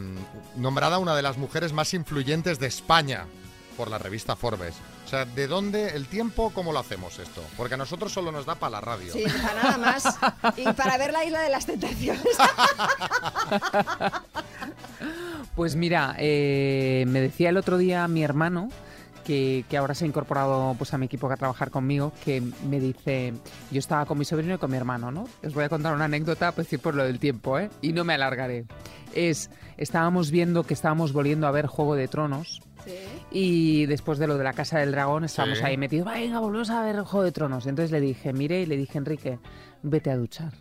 nombrada una de las mujeres más influyentes de España por la revista Forbes. O sea, ¿de dónde el tiempo, cómo lo hacemos esto? Porque a nosotros solo nos da para la radio. Sí, para nada más. Y para ver la isla de las tentaciones. Pues mira, eh, me decía el otro día mi hermano, que, que ahora se ha incorporado pues, a mi equipo a trabajar conmigo, que me dice, yo estaba con mi sobrino y con mi hermano, ¿no? Os voy a contar una anécdota, pues decir por lo del tiempo, ¿eh? Y no me alargaré. Es, estábamos viendo que estábamos volviendo a ver Juego de Tronos. Y después de lo de la Casa del Dragón, estábamos Sí. ahí metidos, venga, volvemos a ver Juego de Tronos. Entonces le dije, mire, y le dije, Enrique, vete a duchar.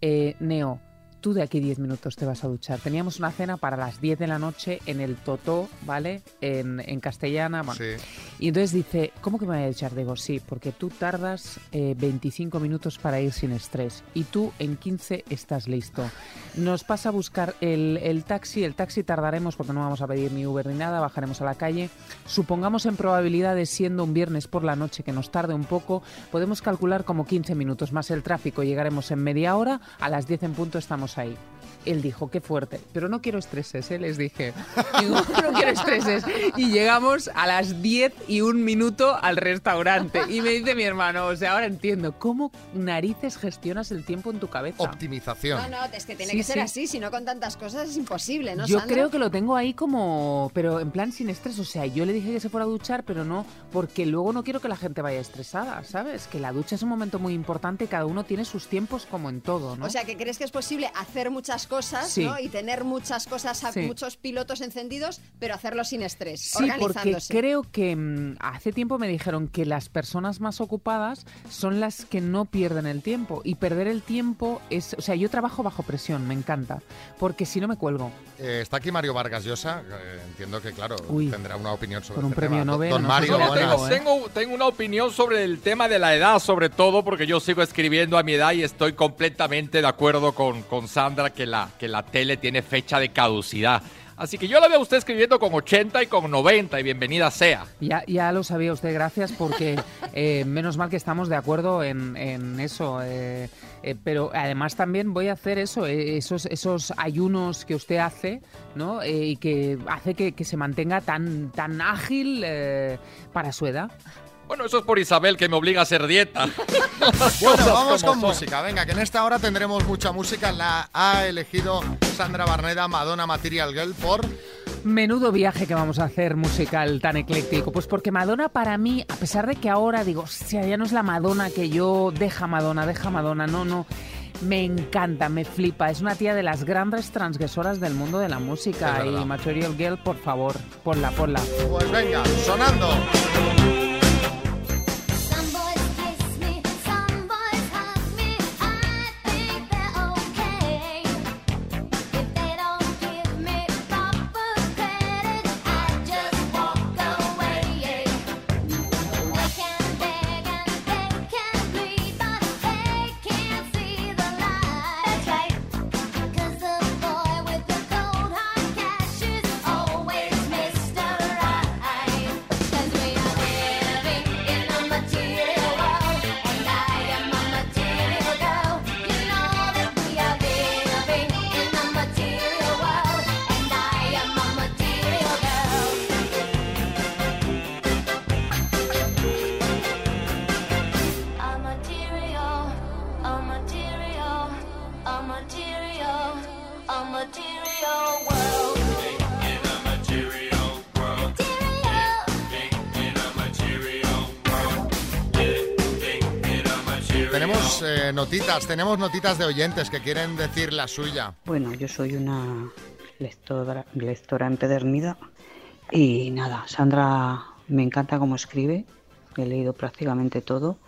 Eh, Neo, tú de aquí 10 minutos te vas a duchar. Teníamos una cena para las 10 de la noche en el Totó, ¿vale? En, en castellana. bueno. Y entonces dice, ¿cómo que me voy a duchar? Digo, sí, porque tú tardas eh, 25 minutos para ir sin estrés y tú en 15 estás listo. Nos pasa a buscar el, el taxi, el taxi tardaremos porque no vamos a pedir ni Uber ni nada, bajaremos a la calle. Supongamos en probabilidades, siendo un viernes por la noche que nos tarde un poco, podemos calcular como 15 minutos más el tráfico, llegaremos en media hora, a las 10 en punto estamos ahí. Él dijo, qué fuerte, pero no quiero estreses, ¿eh? les dije. Digo, no quiero estreses. Y llegamos a las 10 y un minuto al restaurante. Y me dice mi hermano, o sea, ahora entiendo, ¿cómo narices gestionas el tiempo en tu cabeza? Optimización. No, no, es que tiene Sí, que ser sí. así, si no con tantas cosas es imposible, ¿no, Yo Sandra? creo que lo tengo ahí como, pero en plan sin estrés. O sea, yo le dije que se fuera a duchar, pero no, porque luego no quiero que la gente vaya estresada, ¿sabes? Que la ducha es un momento muy importante, cada uno tiene sus tiempos como en todo, ¿no? O sea, que crees que es posible hacer muchas cosas cosas Sí. ¿no? y tener muchas cosas, Sí. muchos pilotos encendidos, pero hacerlo sin estrés, Sí, porque organizándose. creo que mm, hace tiempo me dijeron que las personas más ocupadas son las que no pierden el tiempo. Y perder el tiempo es. O sea, yo trabajo bajo presión, me encanta. Porque si no me cuelgo. Eh, está aquí Mario Vargas Llosa, eh, entiendo que, claro, Uy. tendrá una opinión sobre Con un este premio tema. Nobel, Don no Mario, tengo, ¿eh? Tengo, tengo una opinión sobre el tema de la edad, sobre todo porque yo sigo escribiendo a mi edad y estoy completamente de acuerdo con, con Sandra que la, que la tele tiene fecha de caducidad. Así que yo la veo a usted escribiendo con 80 y con 90 y bienvenida sea. Ya, ya lo sabía usted, gracias, porque eh, menos mal que estamos de acuerdo en, en eso. eh, eh, pero además también voy a hacer eso, eh, esos, esos ayunos que usted hace, ¿no? Eh, y que hace que, que se mantenga tan, tan ágil eh, para su edad. Bueno, eso es por Isabel que me obliga a hacer dieta. Bueno, vamos con son. música. Venga, que en esta hora tendremos mucha música. La ha elegido Sandra Barneda, Madonna Material Girl, por... Menudo viaje que vamos a hacer musical tan ecléctico. Pues porque Madonna para mí, a pesar de que ahora digo, hostia, ya no es la Madonna que yo, deja Madonna, deja Madonna, no, no. Me encanta, me flipa. Es una tía de las grandes transgresoras del mundo de la música. Y. Material Girl, por favor, ponla, ponla. Pues venga, sonando. Notitas, tenemos notitas de oyentes que quieren decir la suya. Bueno, yo soy una lectora, lectora empedernida y nada, Sandra me encanta cómo escribe, he leído prácticamente todo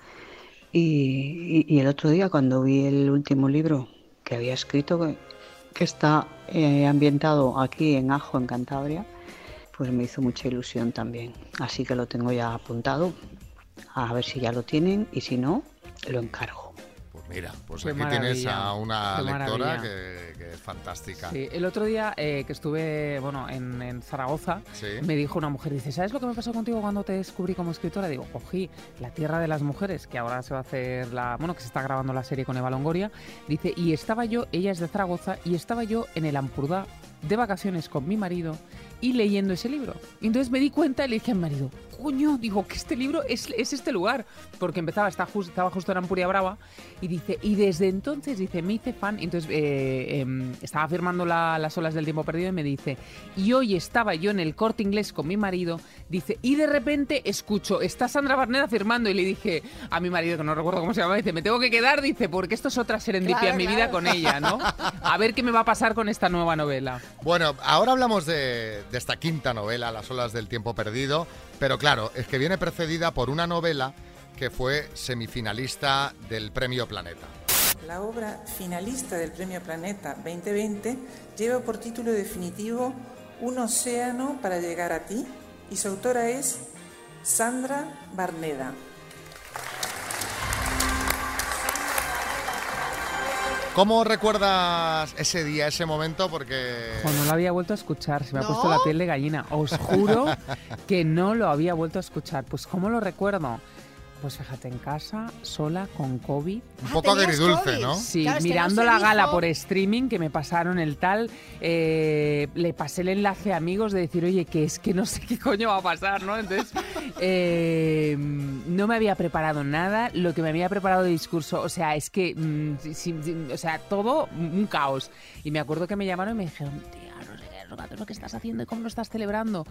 y, el otro día cuando vi el último libro que había escrito, que, que está eh, ambientado aquí en Ajo, en Cantabria, pues me hizo mucha ilusión también. Así que lo tengo ya apuntado, a ver si ya lo tienen y si no, lo encargo. Mira, pues Qué aquí tienes a una qué lectora que, que es fantástica. Sí, el otro día eh, que estuve bueno, en, en Zaragoza, Sí. me dijo una mujer, dice, ¿sabes lo que me pasó contigo cuando te descubrí como escritora? Digo, cogí La Tierra de las Mujeres, que ahora se va a hacer la... Bueno, que se está grabando la serie con Eva Longoria. Dice, y estaba yo, ella es de Zaragoza, y estaba yo en el Ampurdá de vacaciones con mi marido y leyendo ese libro. Y entonces me di cuenta y le dije a mi marido, coño, digo que este libro es, es este lugar. Porque empezaba, está jus- estaba justo en Ampuria Brava y dice, y desde entonces, dice, me hice fan. Y entonces eh, em, estaba firmando la- las olas del tiempo perdido y me dice, y hoy estaba yo en el corte inglés con mi marido, dice, y de repente escucho, está Sandra Barneda firmando y le dije a mi marido, que no recuerdo cómo se llama, dice, me tengo que quedar, dice, porque esto es otra serendipia Claro, en mi vida con ella, ¿no? A ver qué me va a pasar con esta nueva novela. Bueno, ahora hablamos de, de esta quinta novela, Las olas del tiempo perdido, pero claro, es que viene precedida por una novela que fue semifinalista del Premio Planeta. La obra finalista del Premio Planeta 2020 lleva por título definitivo Un océano para llegar a ti y su autora es Sandra Barneda. ¿Cómo recuerdas ese día, ese momento? Porque... No lo había vuelto a escuchar, se me ha puesto la piel de gallina. Os juro que no lo había vuelto a escuchar. Pues ¿cómo lo recuerdo? Pues fíjate, en casa, sola, con COVID. Un poco tenías agridulce, COVID. ¿no? Sí, Claro, es que mirando no la gala dijo- por streaming que me pasaron el tal, eh, le pasé el enlace a amigos de decir, oye, que es que no sé qué coño va a pasar, ¿no? Entonces, eh, no me había preparado nada, lo que me había preparado de discurso, o sea, es que, mm, o sea, todo un caos. Y me acuerdo que me llamaron y me dijeron, Roberto, lo que estás haciendo y cómo lo estás celebrando.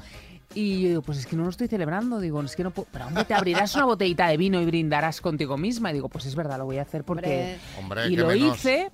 Y yo digo, pues es que no lo estoy celebrando, digo, es que no puedo, pero hombre, te abrirás una botellita de vino y brindarás contigo misma. Y digo, pues es verdad, lo voy a hacer porque... Hombre, y lo menos. hice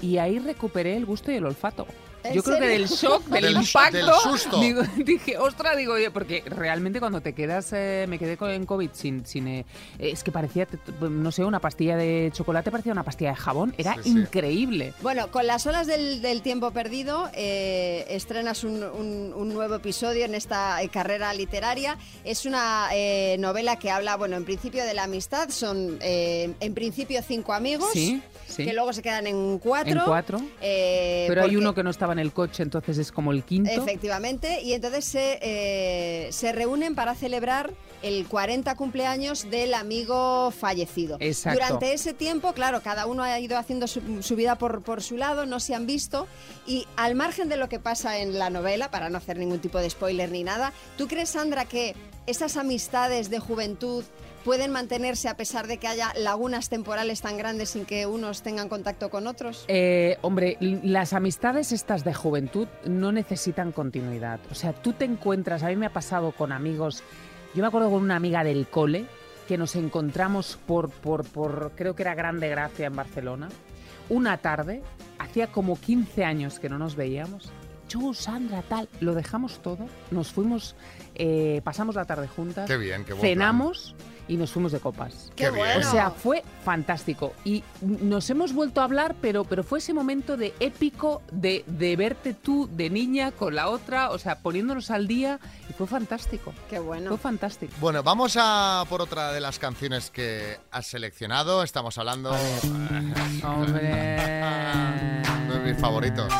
y ahí recuperé el gusto y el olfato. ¿En Yo creo que serio? del shock, del, Del- impacto, del susto. digo- dije, ostras, digo, oye, porque realmente cuando te quedas, eh, me quedé con en COVID sin, sin eh, es que parecía, no sé, una pastilla de chocolate, parecía una pastilla de jabón, era Sí, sí. increíble. Bueno, con las olas del, del tiempo perdido eh, estrenas un, un- un nuevo episodio en esta eh, carrera literaria. Es una eh, novela que habla, bueno, en principio de la amistad. Son, eh, en principio, cinco amigos Sí, sí. que luego se quedan en cuatro. En cuatro. Eh, Pero hay porque- uno que no estaba en el coche, entonces es como el quinto. Efectivamente, y entonces se, eh, se reúnen para celebrar el 40 cumpleaños del amigo fallecido. Exacto. Durante ese tiempo, claro, cada uno ha ido haciendo su, su vida por, por su lado, no se han visto, y al margen de lo que pasa en la novela, para no hacer ningún tipo de spoiler ni nada, ¿tú crees, Sandra, que esas amistades de juventud pueden mantenerse a pesar de que haya lagunas temporales tan grandes sin que unos tengan contacto con otros? Eh, hombre, las amistades estas de juventud no necesitan continuidad. O sea, tú te encuentras, a mí me ha pasado con amigos, yo me acuerdo con una amiga del cole que nos encontramos por, por, por creo que era Grande Gracia en Barcelona, una tarde, hacía como 15 años que no nos veíamos. Yo, Sandra, tal, lo dejamos todo, nos fuimos, eh, pasamos la tarde juntas, Qué bien, qué buen plan. Y nos fuimos de copas. Qué bien. O sea, fue fantástico. Y nos hemos vuelto a hablar, pero, pero fue ese momento de épico de, de verte tú de niña con la otra, o sea, poniéndonos al día, y fue fantástico. Qué bueno. Fue fantástico. Bueno, vamos a por otra de las canciones que has seleccionado. Estamos hablando de mis favoritos.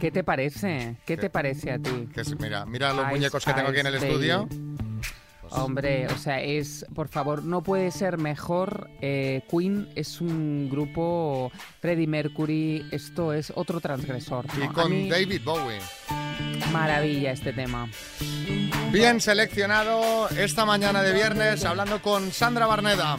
¿Qué te parece? ¿Qué te parece a ti? Que es- mira, mira los Ice muñecos que tengo aquí en el Ice estudio. Hombre, o sea, es, por favor, no puede ser mejor. Eh, Queen es un grupo, Freddie Mercury, esto es otro transgresor. Y con mí, David Bowie. Maravilla este tema. Bien seleccionado esta mañana de viernes hablando con Sandra Barneda.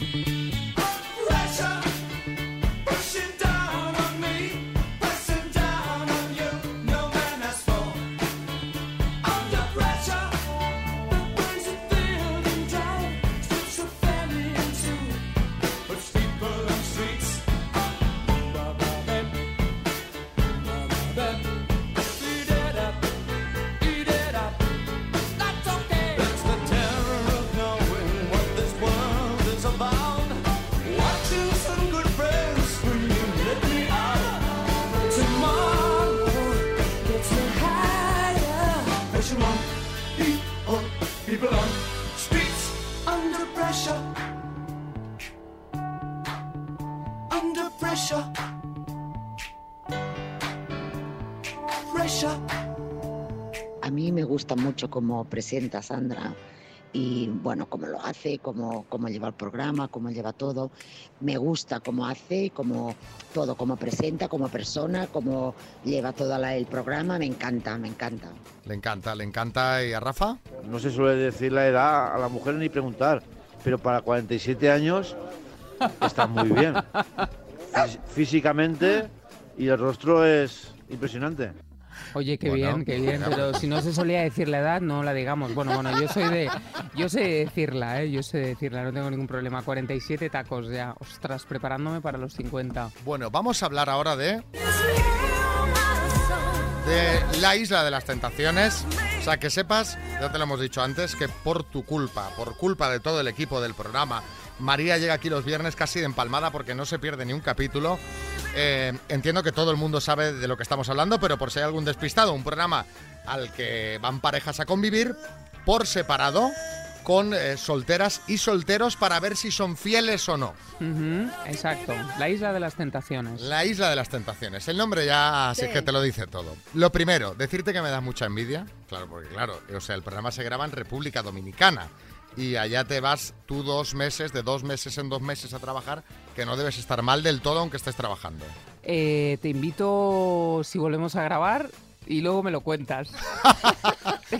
A mí me gusta mucho cómo presenta Sandra y bueno, cómo lo hace, cómo, cómo lleva el programa, cómo lleva todo. Me gusta cómo hace, cómo todo, cómo presenta, como persona, cómo lleva todo la- el programa. Me encanta, me encanta. Le encanta, le encanta. ¿Y a Rafa? No se suele decir la edad a la mujer ni preguntar, pero para 47 años está muy bien. Fís- Físicamente y el rostro es impresionante. Oye, qué Bueno, bien, qué bien, pero si no se solía decir la edad, no la digamos. Bueno, bueno, yo soy de, yo sé decirla, ¿eh? yo sé decirla, no tengo ningún problema. 47 tacos ya, ostras, preparándome para los 50. Bueno, vamos a hablar ahora de de la isla de las tentaciones. O sea, que sepas, ya te lo hemos dicho antes, que por tu culpa, por culpa de todo el equipo del programa, María llega aquí los viernes casi de empalmada porque no se pierde ni un capítulo. Eh, entiendo que todo el mundo sabe de lo que estamos hablando, pero por si hay algún despistado, un programa al que van parejas a convivir por separado con eh, solteras y solteros para ver si son fieles o no. Exacto, la isla de las tentaciones. La isla de las tentaciones. El nombre ya así Sí. es que te lo dice todo. Lo primero, decirte que me da mucha envidia. Claro, porque claro, o sea, el programa se graba en República Dominicana. Y allá te vas tú dos meses, de dos meses en dos meses a trabajar, que no debes estar mal del todo aunque estés trabajando. Eh, te invito, si volvemos a grabar, y luego me lo cuentas.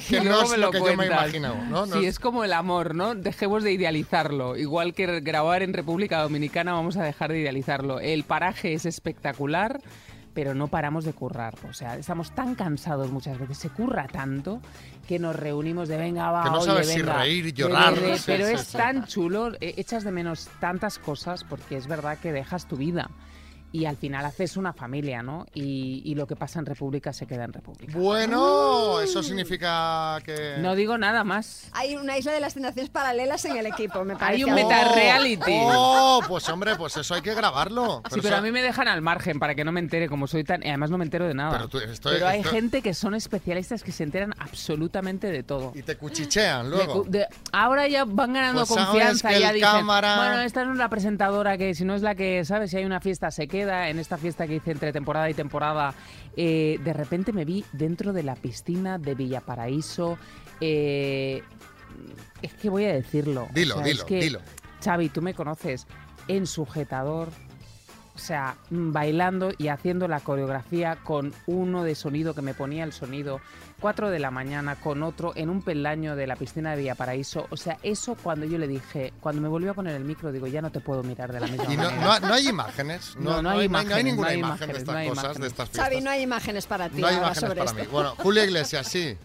Que no es me lo que yo me cuentas. imagino, ¿no? No Sí, es- es como el amor, ¿no? Dejemos de idealizarlo. Igual que grabar en República Dominicana, vamos a dejar de idealizarlo. El paraje es espectacular, pero no paramos de currar. O sea, estamos tan cansados muchas veces, se curra tanto que nos reunimos de venga, va, Que no oye, sabes si venga, reír, de- llorar, de- de- sí, pero es tan chulo, eh, echas de menos tantas cosas porque es verdad que dejas tu vida. Y al final haces una familia, ¿no? Y, y lo que pasa en República se queda en República. Bueno, eso significa que... No digo nada más. Hay una isla de las tentaciones paralelas en el equipo, me parece. Hay un meta-reality. Oh, pues hombre, pues eso hay que grabarlo. Sí, pero eso- a mí me dejan al margen para que no me entere como soy tan... y además no me entero de nada. Pero tú- Pero hay gente que son especialistas que se enteran absolutamente de todo. Y te cuchichean luego. de- ahora ya van ganando Pues confianza, que ya dicen, cámara- bueno, esta no es la presentadora que si no es la que, ¿sabes? Si hay una fiesta se queda, en esta fiesta que hice entre temporada y temporada, eh, de repente me vi dentro de la piscina de Villaparaíso, eh, es que voy a decirlo. o Dilo, sea, dilo, es que, dilo. Xavi, tú me conoces, en sujetador, o sea, mm, bailando y haciendo la coreografía con uno de sonido que me ponía el sonido, 4 de la mañana con otro en un peldaño de la piscina de Villaparaíso. O sea, eso cuando yo le dije, cuando me volvió a poner el micro, digo, ya no te puedo mirar de la misma Y no, manera. no- no hay imágenes. No, no hay hay, imágenes, ninguna no hay imagen de estas no hay cosas, de imágenes. estas fiestas. Xavi, no hay imágenes para ti No hay imágenes sobre para esto. mí. Bueno, Julio Iglesias, sí.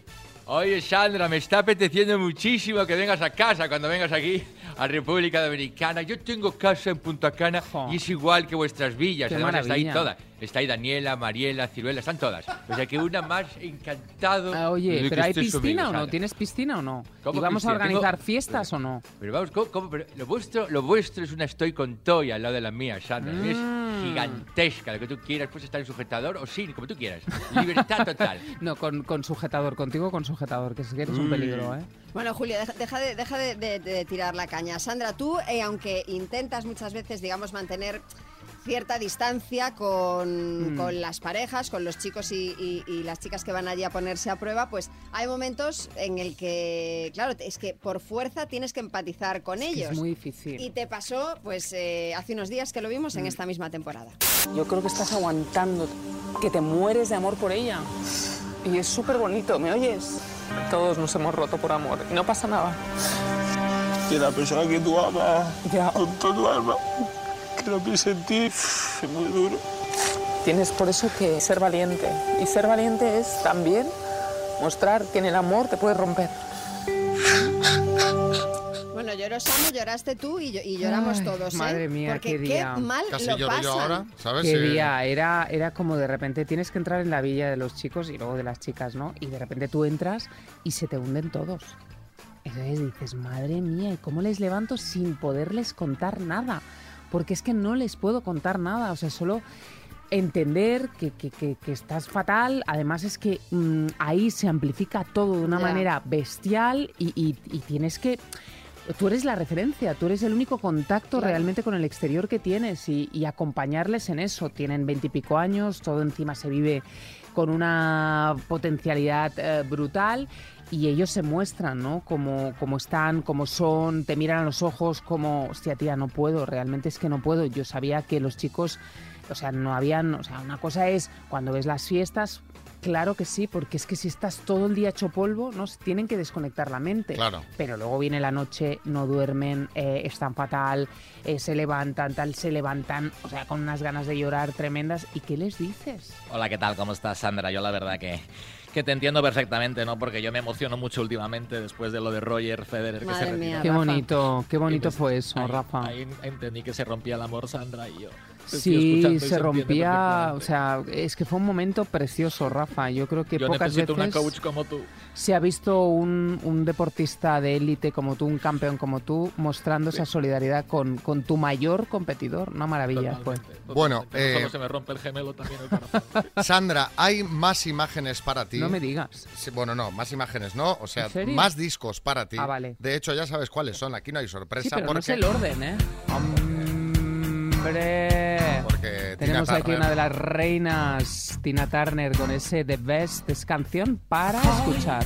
Oye, Sandra, me está apeteciendo muchísimo que vengas a casa cuando vengas aquí a República Dominicana. Yo tengo casa en Punta Cana y es igual que vuestras villas. Qué Además, está ahí maravilla. toda. Está ahí Daniela, Mariela, Ciruela, están todas. O sea que una más encantado. Ah, oye, ¿pero hay piscina o no? ¿Tienes piscina o no? ¿Cómo ¿Y vamos a? Tengo- organizar fiestas o no? Pero vamos, ¿cómo? cómo? Pero lo, vuestro, lo vuestro es una estoy con Toy al lado de la mía, Sandra. Mm. Es gigantesca, lo que tú quieras. Puedes estar en sujetador o sin, como tú quieras. Libertad total. No, con, con sujetador, contigo con sujetador, que si que eres un peligro, ¿eh? Bueno, Julio, deja, deja de, deja de- de- de tirar la caña. Sandra, tú, eh, aunque intentas muchas veces, digamos, mantener cierta distancia con, Mm. con las parejas, con los chicos y, y- y las chicas que van allí a ponerse a prueba, pues hay momentos en el que, claro, es que por fuerza tienes que empatizar con Es ellos. es muy difícil. Y te pasó, pues, eh, hace unos días que lo vimos Mm. en esta misma temporada. Yo creo que estás aguantando, que te mueres de amor por ella. Y es súper bonito, ¿me oyes? Todos nos hemos roto por amor y no pasa nada. Y la persona que tú amas Ya. con todo tu alma, que no piense en ti, es muy duro. Tienes por eso que ser valiente. Y ser valiente es también mostrar que en el amor te puedes romper. Lloró Samu, lloraste tú y, y lloramos Ay, todos, ¿eh? madre mía, Porque qué día. mal Casi lo lloro yo pasan. ahora, ¿sabes? Qué Sí. día, era, era como de repente tienes que entrar en la villa de los chicos y luego de las chicas, ¿no? Y de repente tú entras y se te hunden todos. Entonces dices, madre mía, ¿y cómo les levanto sin poderles contar nada? Porque es que no les puedo contar nada, o sea, solo entender que, que- que- que estás fatal, además es que mm, ahí se amplifica todo de una Ya. manera bestial y, y- y tienes que... Tú eres la referencia, tú eres el único contacto Claro. realmente con el exterior que tienes y, y acompañarles en eso. Tienen veintipico años, todo encima se vive con una potencialidad eh, brutal y ellos se muestran, ¿no? Como, como están, como son, te miran a los ojos como, hostia tía, no puedo, realmente es que no puedo. Yo sabía que los chicos, o sea, no habían, o sea, una cosa es cuando ves las fiestas, claro que sí, porque es que si estás todo el día hecho polvo, ¿no? Se Tienen que desconectar la mente. Claro. Pero luego viene la noche, no duermen, eh, están fatal, eh, se levantan, tal, se levantan, o sea, con unas ganas de llorar tremendas. ¿Y qué les dices? Hola, ¿qué tal? ¿Cómo estás, Sandra? Yo la verdad que, que te entiendo perfectamente, ¿no? Porque yo me emociono mucho últimamente después de lo de Roger Federer que se mía, Qué Rafa. bonito, qué bonito pues, fue eso, ahí- Rafa. Ahí entendí que se rompía el amor, Sandra, y yo. Sí, se rompía, o sea, es que fue un momento precioso, Rafa. Yo creo que Yo pocas veces una coach como tú. se ha visto un, un deportista de élite como tú, un campeón como tú, mostrando esa solidaridad con, con tu mayor competidor. Una maravilla fue. Bueno, No eh, se me rompe el gemelo, también el. Sandra, hay más imágenes para ti. No me digas. Sí, bueno, no, más imágenes, ¿no? O sea, más discos para ti. Ah, vale. De hecho, ya sabes cuáles son. Aquí no hay sorpresa Sí, pero porque no es el orden, ¿eh? ¡Hombre! porque Tenemos Tina aquí Turner- una de las reinas, Tina Turner, con ese The Best. Es canción para escuchar.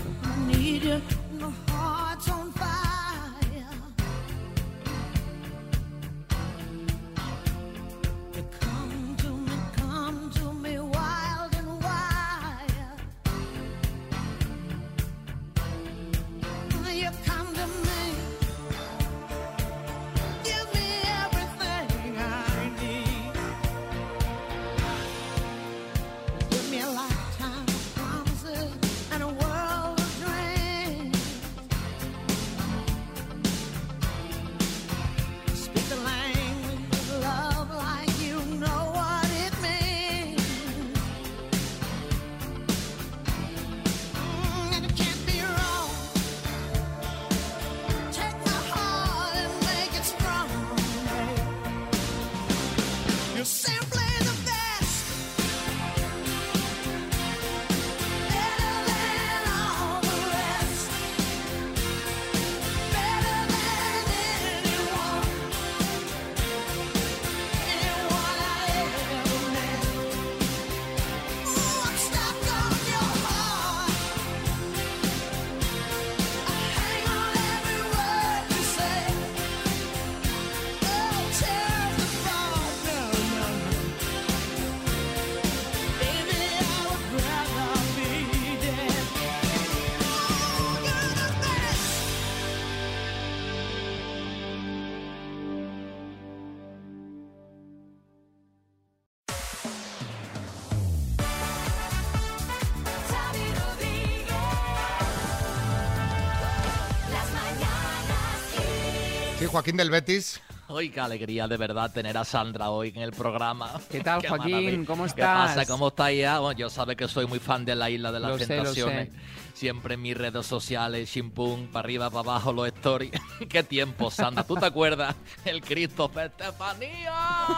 Joaquín del Betis. Ay, qué alegría de verdad tener a Sandra hoy en el programa. ¿Qué tal, Qué Joaquín? maravilla. ¿Cómo ¿Qué estás? pasa? ¿Cómo está ya? Bueno, yo sabe que soy muy fan de la Isla de las Lo sé, lo Tentaciones. sé. Siempre en mis redes sociales, chimpum, para arriba, para abajo, los stories. ¿Qué tiempo, Sandra? ¿Tú te acuerdas? El Christopher Estefanía.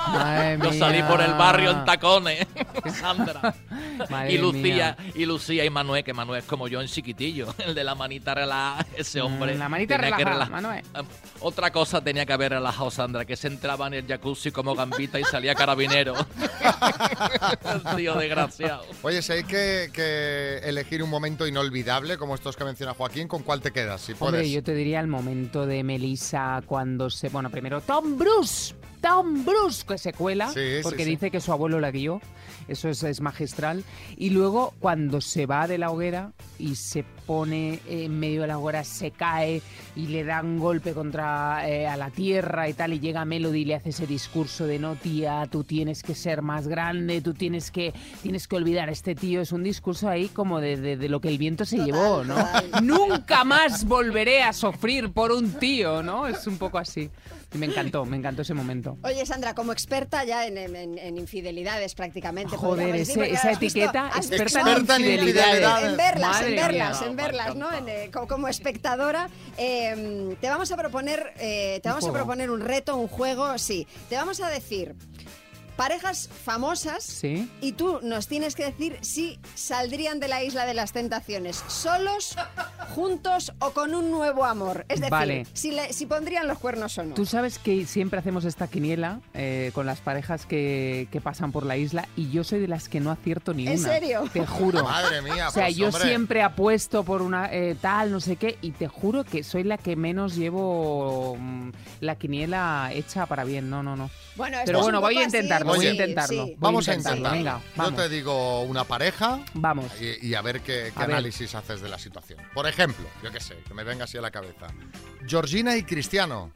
Madre Yo salí por el barrio en tacones, Sandra. Madre y Lucía, mía. y Lucía y Manuel, que Manuel es como yo en chiquitillo, el de la manita relajada, ese hombre. Mm, la manita relajada, rela- Manuel. Otra cosa tenía que haber relajado Sandra, que se entraba en el jacuzzi como gambita y salía carabinero. Tío desgraciado. Oye, si hay que, que elegir un momento inolvidable, como estos que menciona Joaquín, ¿con cuál te quedas? Si puedes. Yo te diría el momento de Melissa cuando se... Bueno, primero Tom Bruce. Tom Bruce, que se cuela, Sí, porque sí. dice que su abuelo la guió. Eso es, es magistral. Y luego, cuando se va de la hoguera y se pone en medio de la hoguera, se cae y le da un golpe contra eh, a la tierra y tal, y llega Melody y le hace ese discurso de no, tía, tú tienes que ser más grande, tú tienes que, tienes que olvidar a este tío. Es un discurso ahí como de, de- de lo que el viento se llevó, ¿no? Nunca más volveré a sufrir por un tío, ¿no? Es un poco así. Y me encantó, me encantó ese momento. Oye, Sandra, como experta ya en, en- en infidelidades prácticamente. Joder, ese- decir, esa etiqueta, visto- experta en Experta en infidelidades. infidelidades. En verlas, Madre en verlas, mía. en verlas, ¿no? En, eh, co- como, espectadora, eh, te vamos a proponer, eh, te Un vamos a proponer un reto, un juego, sí. Te vamos a decir parejas famosas Sí. y tú nos tienes que decir si saldrían de la isla de las tentaciones solos, juntos o con un nuevo amor. Es decir, Vale. si, le- si pondrían los cuernos o no. Tú sabes que siempre hacemos esta quiniela eh, con las parejas que, que pasan por la isla y yo soy de las que no acierto ni ¿En una. serio? Te juro. Madre mía, O sea, pues, yo hombre. siempre apuesto por una eh, tal, no sé qué, y te juro que soy la que menos llevo mm, la quiniela hecha para bien. No, no, no. Bueno, esto Pero bueno, voy a así, intentarlo, voy a Oye, intentarlo. sí. voy Vamos a intentarlo. Yo te digo una pareja Vamos. y, y a ver qué, qué A ver. análisis haces de la situación. Por ejemplo, yo qué sé, que me venga así a la cabeza. Georgina y Cristiano.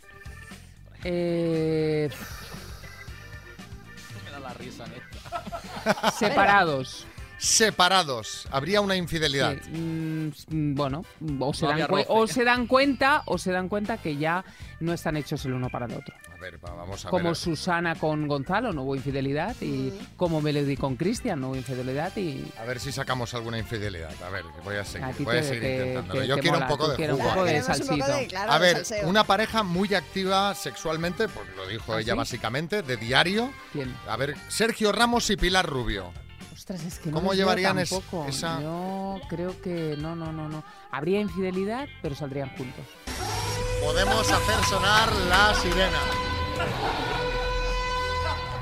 Eh, Me da la risa en esta. separados. Separados. Habría una infidelidad. Sí, mm, bueno, o se, No dan o se dan cuenta o se dan cuenta que ya no están hechos el uno para el otro. A ver, va- vamos a Como ver. Susana con Gonzalo no hubo infidelidad y como Melody con Cristian no hubo infidelidad y A ver si sacamos alguna infidelidad. A ver, voy a A seguir, ti voy a te- seguir te- intentándolo. te- Yo quiero mola, un poco de jugo. un poco de- salsito. claro, A ver, salseo. una pareja muy activa sexualmente, pues lo dijo ¿Ah, ella sí? básicamente, de diario. ¿Quién? A ver, Sergio Ramos y Pilar Rubio. Ostras, es que no ¿Cómo llevarían es- tampoco. esa- Yo creo que no, no, no, no. Habría infidelidad, pero saldrían juntos. Podemos hacer sonar la sirena.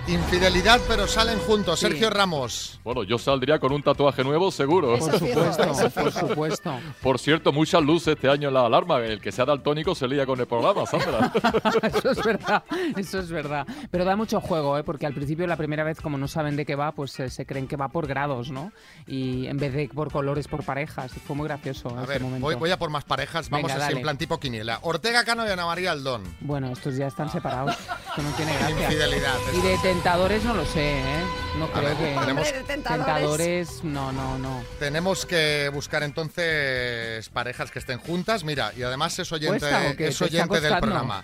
Infidelidad, pero salen juntos. Sí. Sergio Ramos. Bueno, yo saldría con un tatuaje nuevo, seguro. Por supuesto, por supuesto. Por cierto, muchas luces este año en la alarma. El que sea daltónico se lía con el programa, Sandra. eso es verdad, eso es verdad. Pero da mucho juego, ¿eh? porque al principio la primera vez, como no saben de qué va, pues eh, se creen que va por grados, ¿no? Y en vez de por colores, por parejas. Fue muy gracioso A ese ver, momento. voy, voy a por más parejas. Vamos Venga, así en plan tipo quiniela. Ortega Cano y Ana María Aldón. Bueno, estos ya están separados. Esto no tiene gracia. Infidelidad. Y de tentadores no lo sé, ¿eh? No creo ver, que. tenemos- tentadores. Tentadores, no, no, no. Tenemos que buscar entonces parejas que estén juntas. Mira, y además es oyente, es ¿Te está oyente del programa.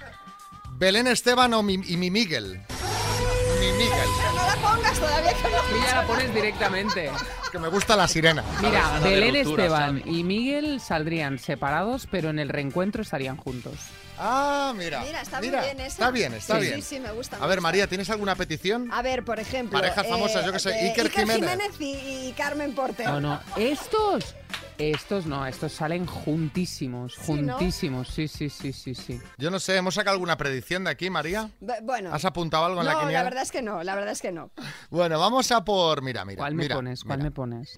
Belén Esteban o mi- y mi Miguel. Mi Miguel. No la pongas todavía que no. Y ya la pones directamente. Es que me gusta la sirena. Mira, Belén ruptura, Esteban ¿sabes? y Miguel saldrían separados, pero en el reencuentro estarían juntos. Ah, mira. Mira, está mira, muy bien esa. Está bien, está Sí, bien. sí, sí, me gusta, A me ver, gusta. María, ¿tienes alguna petición? A ver, por ejemplo. Parejas famosas, yo qué sé, eh, Iker Jiménez. y, y Carmen Porter. No, no, estos, estos no, estos salen juntísimos, Sí, ¿no? juntísimos, sí, sí, sí, sí, sí. Yo no sé, ¿hemos sacado alguna predicción de aquí, María? B- Bueno. ¿Has apuntado algo en la no, quiniela? la verdad es que no, la verdad es que no. Bueno, vamos a por... Mira, mira, ¿Cuál me mira, pones? ¿Cuál mira. me pones?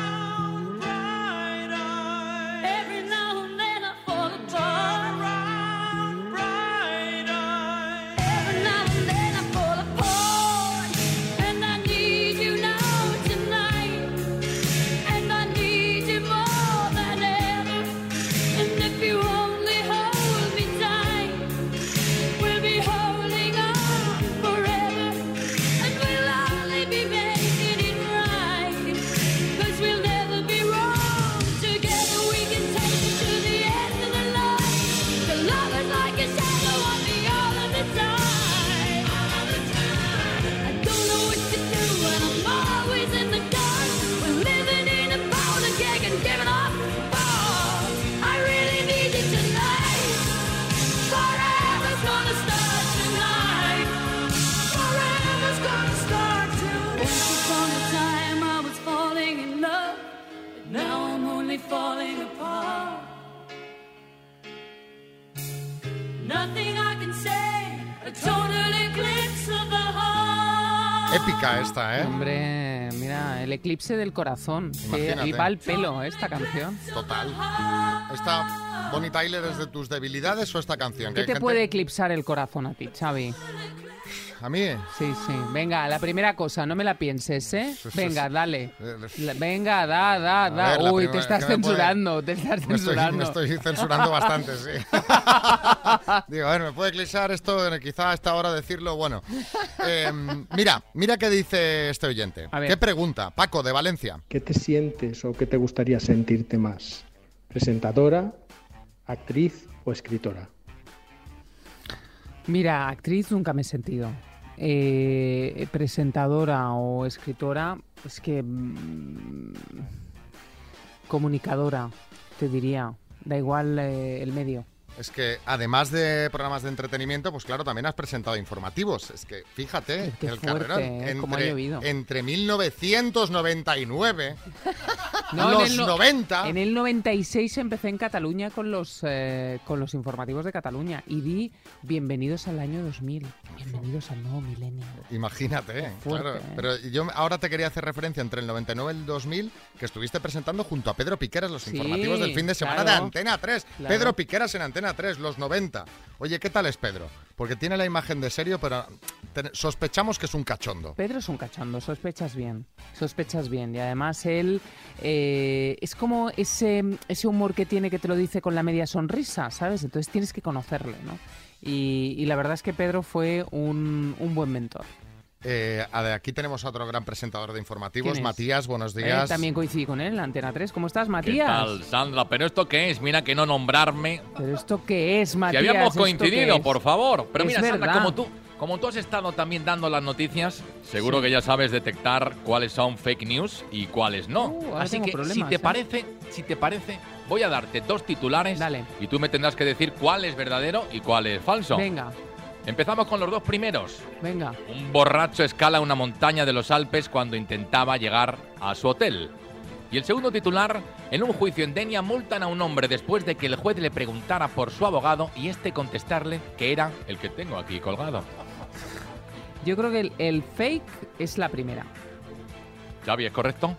Falling apart. Nothing I can say, a total eclipse of the heart. Épica esta, ¿eh? Hombre, mira, el eclipse del corazón. Que Imagínate. ahí va el pelo, ¿eh? esta canción. Total. ¿Esta Bonnie Tyler es de tus debilidades o esta canción? ¿Qué Que te gente- puede eclipsar el corazón a ti, Xavi? ¿A mí? Sí, sí. Venga, la primera cosa, no me la pienses, ¿eh? Venga, dale. Eh, La- Venga, da, da, da. ver, Uy, te estás ¿qué me puede- censurando, te estás Me estoy, censurando. me estoy censurando bastante, sí. Digo, a ver, ¿me puede eclipsar esto? Eh, Quizá a esta hora decirlo, bueno. Eh, mira, mira qué dice este oyente. A ver. ¿Qué pregunta? Paco, de Valencia. ¿Qué te sientes o qué te gustaría sentirte más? ¿Presentadora, actriz o escritora? Mira, actriz nunca me he sentido. Eh, presentadora o escritora, es que... mm, comunicadora, te diría. Da igual eh, el medio. Es que además de programas de entretenimiento, pues claro, también has presentado informativos. Es que fíjate, Qué el fuerte, carrerón. ¿eh? Llovido. entre 1999 No, los en el no- 90. En el 96 empecé en Cataluña con los, eh, con los informativos de Cataluña y di Bienvenidos al año 2000, bienvenidos al nuevo milenio. Imagínate, fuerte, claro. ¿eh? Pero yo ahora te quería hacer referencia entre el 99 y el 2000, que estuviste presentando junto a Pedro Piqueras los Sí, informativos del fin de semana claro. de Antena 3. Claro. Pedro Piqueras en Antena 3, los 90. Oye, ¿qué tal es Pedro? Porque tiene la imagen de serio, pero sospechamos que es un cachondo. Pedro es un cachondo, sospechas bien, sospechas bien. Y además él eh, es como ese, ese humor que tiene que te lo dice con la media sonrisa, ¿sabes? Entonces tienes que conocerle, ¿no? Y, y la verdad es que Pedro fue un, un buen mentor. Eh, a ver, aquí tenemos a otro gran presentador de informativos. Matías, buenos Eh, días. también coincidí con él en la Antena 3. ¿Cómo estás, ¿Qué Matías? tal, Sandra? ¿Pero esto qué es? Mira que no nombrarme. ¿Pero esto qué es, Si Matías? habíamos ¿Esto qué coincidido, por favor. Pero Es mira, Sandra, como tú, como tú has estado también dando las noticias, seguro Sí. que ya sabes detectar cuáles son fake news y cuáles no. Uh, Así que si te ¿eh? parece, si te parece, voy a darte dos titulares y tú me tendrás que decir cuál es verdadero y cuál es falso. Venga, Empezamos con los dos primeros. venga. Un borracho escala una montaña de los Alpes cuando intentaba llegar a su hotel. Y el segundo titular, en un juicio en Denia multan a un hombre después de que el juez le preguntara por su abogado y este contestarle que era el que tengo aquí colgado. Yo creo que el, el fake es la primera. Xavi, ¿es correcto?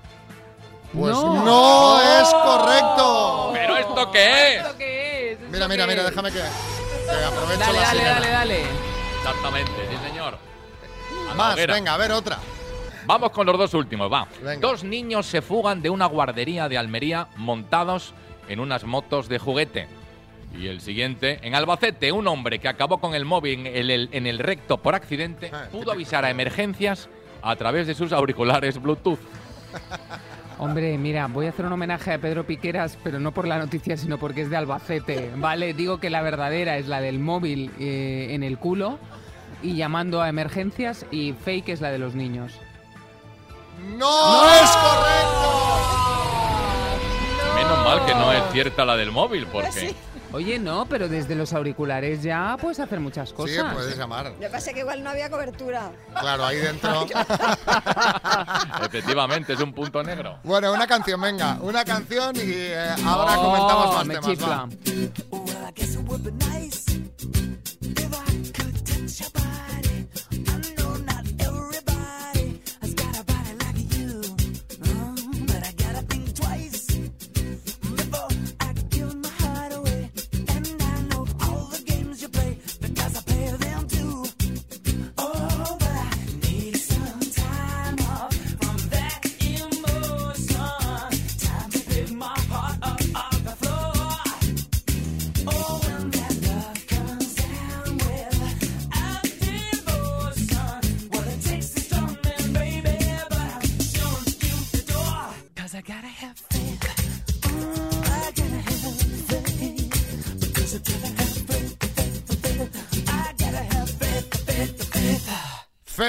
Pues No. no, es correcto. ¿Pero esto qué es? ¿Esto qué es? ¿Esto Mira, mira, qué mira, es? déjame que, aprovecho Dale, la dale, sirena. dale, dale. Exactamente, sí señor. A Más, hoguera. venga, a ver otra. Vamos con los dos últimos, va. Venga. Dos niños se fugan de una guardería de Almería montados en unas motos de juguete. Y el siguiente, en Albacete, un hombre que acabó con el móvil en el, en el recto por accidente Ah, pudo avisar a emergencias a través de sus auriculares Bluetooth. Hombre, mira, voy a hacer un homenaje a Pedro Piqueras, pero no por la noticia, sino porque es de Albacete, ¿vale? Digo que la verdadera es la del móvil eh, en el culo y llamando a emergencias y fake es la de los niños. ¡No, es correcto! Menos mal que no es cierta la del móvil, porque... Oye, no, pero desde los auriculares ya puedes hacer muchas Sí, cosas. puedes llamar. Lo que pasa es que igual no había cobertura. Claro, ahí dentro. Efectivamente, es un punto negro. Bueno, una canción, venga, una canción y eh, ahora Oh, comentamos más me temas. chifla.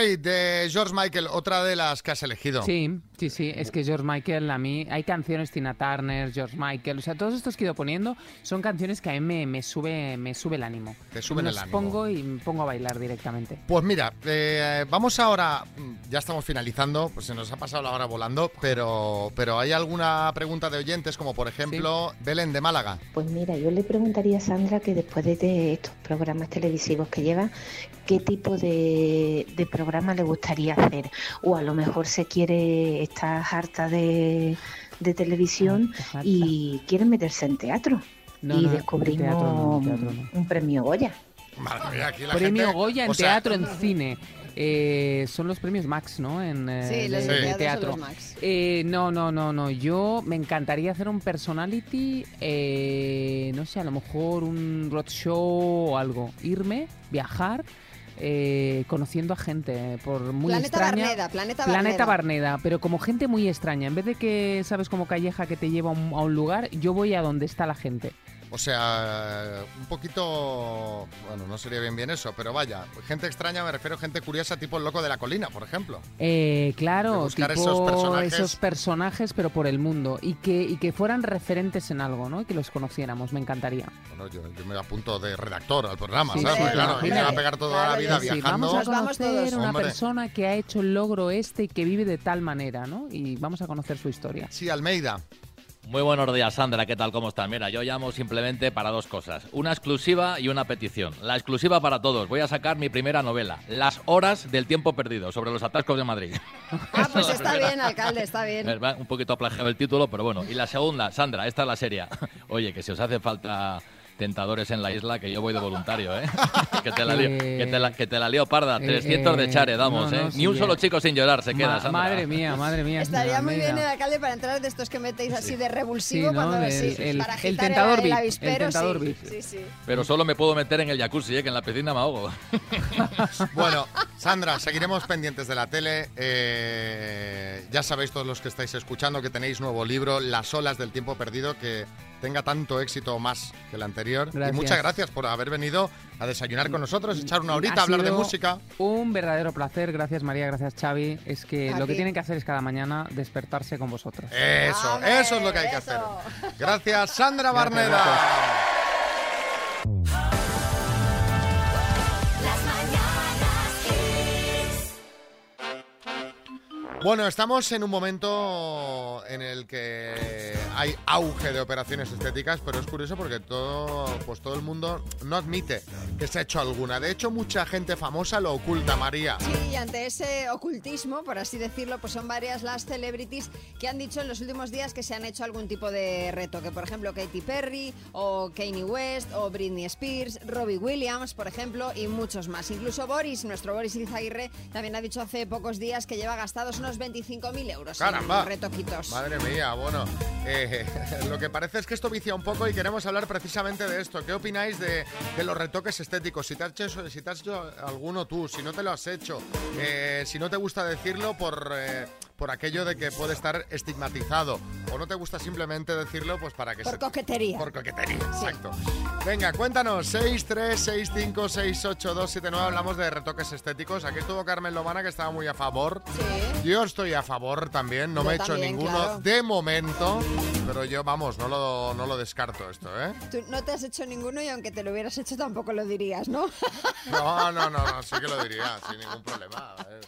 De George Michael, otra de las que has elegido. Sí, sí, sí. Es que George Michael, a mí, hay canciones Tina Turner, George Michael, o sea, todos estos que he ido poniendo son canciones que a mí me, me sube, me sube el ánimo. Te suben Los el ánimo. pongo y me pongo a bailar directamente. Pues mira, eh, vamos ahora, ya estamos finalizando, pues se nos ha pasado la hora volando, pero, pero hay alguna pregunta de oyentes, como por ejemplo Belén de Málaga. Pues mira, yo le preguntaría a Sandra que después de, de estos programas televisivos que lleva, ¿qué tipo de, de programa le gustaría hacer? O a lo mejor se quiere, está harta de, de televisión y quiere meterse en teatro. No, y no, descubrimos teatro no, teatro no. un premio Goya. Madre mía, aquí la Premio gente- Goya en sea, teatro, en cine. Eh, son los premios Max, ¿no? En, eh, Sí, los de- premiados de son teatro. los Max. Eh, no, no, no, no. Yo me encantaría hacer un personality, eh, no sé, a lo mejor un roadshow o algo. Irme, viajar. Eh, conociendo a gente por muy Planeta extraña. Barneda, Planeta Planeta Barneda. Barneda pero como gente muy extraña en vez de que sabes como calleja que te lleva a un, a un lugar yo voy a donde está la gente O sea, un poquito, bueno, no sería bien bien eso, pero vaya, gente extraña me refiero a gente curiosa tipo el loco de la colina, por ejemplo. Eh, claro, buscar tipo esos personajes. esos personajes, pero por el mundo y que, y que fueran referentes en algo, ¿no? Y que los conociéramos, me encantaría. Bueno, yo, yo me apunto de redactor al programa, Sí, ¿sabes? sí, Porque claro, me va a pegar toda Claro la vida sí. viajando. Vamos a conocer una Hombre. persona que ha hecho el logro este y que vive de tal manera, ¿no? Y vamos a conocer su historia. Sí, Almeida. Muy buenos días, Sandra. ¿Qué tal? ¿Cómo están? Mira, yo llamo simplemente para dos cosas. Una exclusiva y una petición. La exclusiva para todos. Voy a sacar mi primera novela, Las horas del tiempo perdido, sobre los atascos de Madrid. Ah, pues está bien, alcalde, está bien. Un poquito plagiado el título, pero bueno. Y la segunda, Sandra, esta es la seria. Oye, que si os hace falta tentadores en la isla, que yo voy de voluntario, ¿eh? que, te la lío, Eh, que, te la, que te la lío parda. eh, 300 de eh, chare damos, no, no, ¿eh? sí, Ni un eh. solo chico sin llorar se queda, Ma- Sandra. madre mía, madre mía. Estaría muy bien el alcalde para entrar de estos que metéis así de revulsivo Sí, ¿no? cuando El- sí, el- para el agitar tentador el, el avispero, tentador sí, sí, sí. Pero solo me puedo meter en el jacuzzi, ¿eh? que en la piscina me ahogo. Bueno, Sandra, seguiremos pendientes de la tele. Eh, ya sabéis todos los que estáis escuchando que tenéis nuevo libro, Las olas del tiempo perdido, que tenga tanto éxito más que el anterior. Y muchas gracias por haber venido a desayunar con nosotros, echar una horita, Ha hablar de música. Un verdadero placer, gracias María, gracias Xavi. Es que A lo que ti. tienen que hacer es cada mañana despertarse con vosotros. Eso, eso es lo que hay que hacer. Gracias, Sandra Barneda. Bueno, estamos en un momento en el que hay auge de operaciones estéticas, pero es curioso porque todo, pues todo el mundo no admite que se ha hecho alguna. De hecho, mucha gente famosa lo oculta, María. Sí, y ante ese ocultismo, por así decirlo, pues son varias las celebrities que han dicho en los últimos días que se han hecho algún tipo de retoque. Por ejemplo, Katy Perry, o Kanye West, o Britney Spears, Robbie Williams, por ejemplo, y muchos más. Incluso Boris, nuestro Boris Izaguirre, también ha dicho hace pocos días que lleva gastados unos 25.000 euros ¡Caramba! retoquitos. Madre mía, bueno, eh, lo que parece es que esto vicia un poco y queremos hablar precisamente de esto. ¿Qué opináis de, de los retoques estéticos? Si te, has hecho, si te has hecho alguno tú, si no te lo has hecho, eh, si no te gusta decirlo por, eh, por aquello de que puede estar estigmatizado, o no te gusta simplemente decirlo pues para que Por se... coquetería. Por coquetería, exacto. Venga, cuéntanos, 636568279, hablamos de retoques estéticos. Aquí estuvo Carmen Lomana que estaba muy a favor. Yo estoy a favor también, no Yo me he hecho ninguno claro. de momento, pero yo, vamos, no lo, no lo descarto esto, ¿eh? Tú no te has hecho ninguno y aunque te lo hubieras hecho tampoco lo dirías, ¿no? No, no, no, no, sí que lo diría, sin ningún problema. A ver.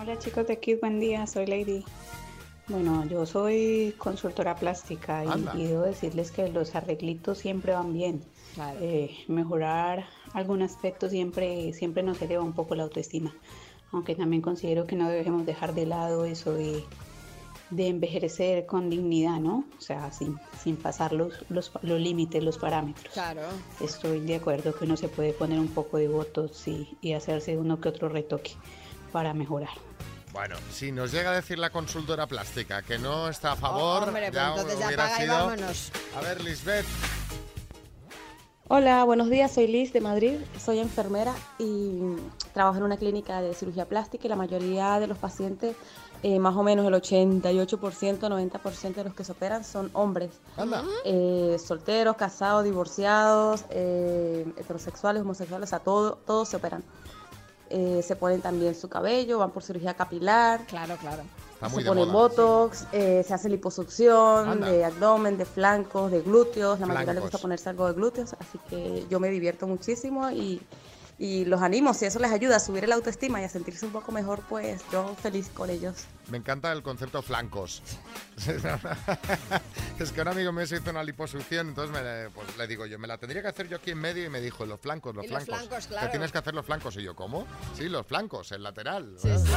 Hola chicos de Kid, buen día, soy Lady. Bueno, yo soy consultora plástica Anda. y, y debo decirles que los arreglitos siempre van bien. Eh, mejorar algún aspecto siempre, siempre nos eleva un poco la autoestima. Aunque también considero que no debemos dejar de lado eso de, de envejecer con dignidad, ¿no? O sea, sin, sin pasar los, los, los límites, los parámetros. Claro. Estoy de acuerdo que uno se puede poner un poco de votos y, y hacerse uno que otro retoque para mejorar. Bueno, si nos llega a decir la consultora plástica que no está a favor, Oh, hombre, pues ya entonces ya hubiera y sido... vámonos. A ver, Lisbeth, Hola, buenos días, soy Liz de Madrid, soy enfermera y trabajo en una clínica de cirugía plástica y la mayoría de los pacientes, eh, más o menos el 88%, 90% de los que se operan son hombres. Eh, solteros, casados, divorciados, eh, heterosexuales, homosexuales, o sea, todo, todos se operan. Eh, se ponen también su cabello, van por cirugía capilar. Claro, claro. Está se muy de ponen moda. botox, eh, se hace liposucción Anda. de abdomen, de flancos, de glúteos. La mayoría le gusta ponerse algo de glúteos, así que yo me divierto muchísimo y, y los animo. Si eso les ayuda a subir el autoestima y a sentirse un poco mejor, pues yo feliz con ellos. Me encanta el concepto flancos. es que un amigo mío se hizo una liposucción, entonces me, pues, le digo yo, me la tendría que hacer yo aquí en medio y me dijo, los flancos, los Y los flancos. flancos, Te claro. tienes que hacer los flancos. Y yo, ¿cómo? Sí, los flancos, el lateral. Sí, sí.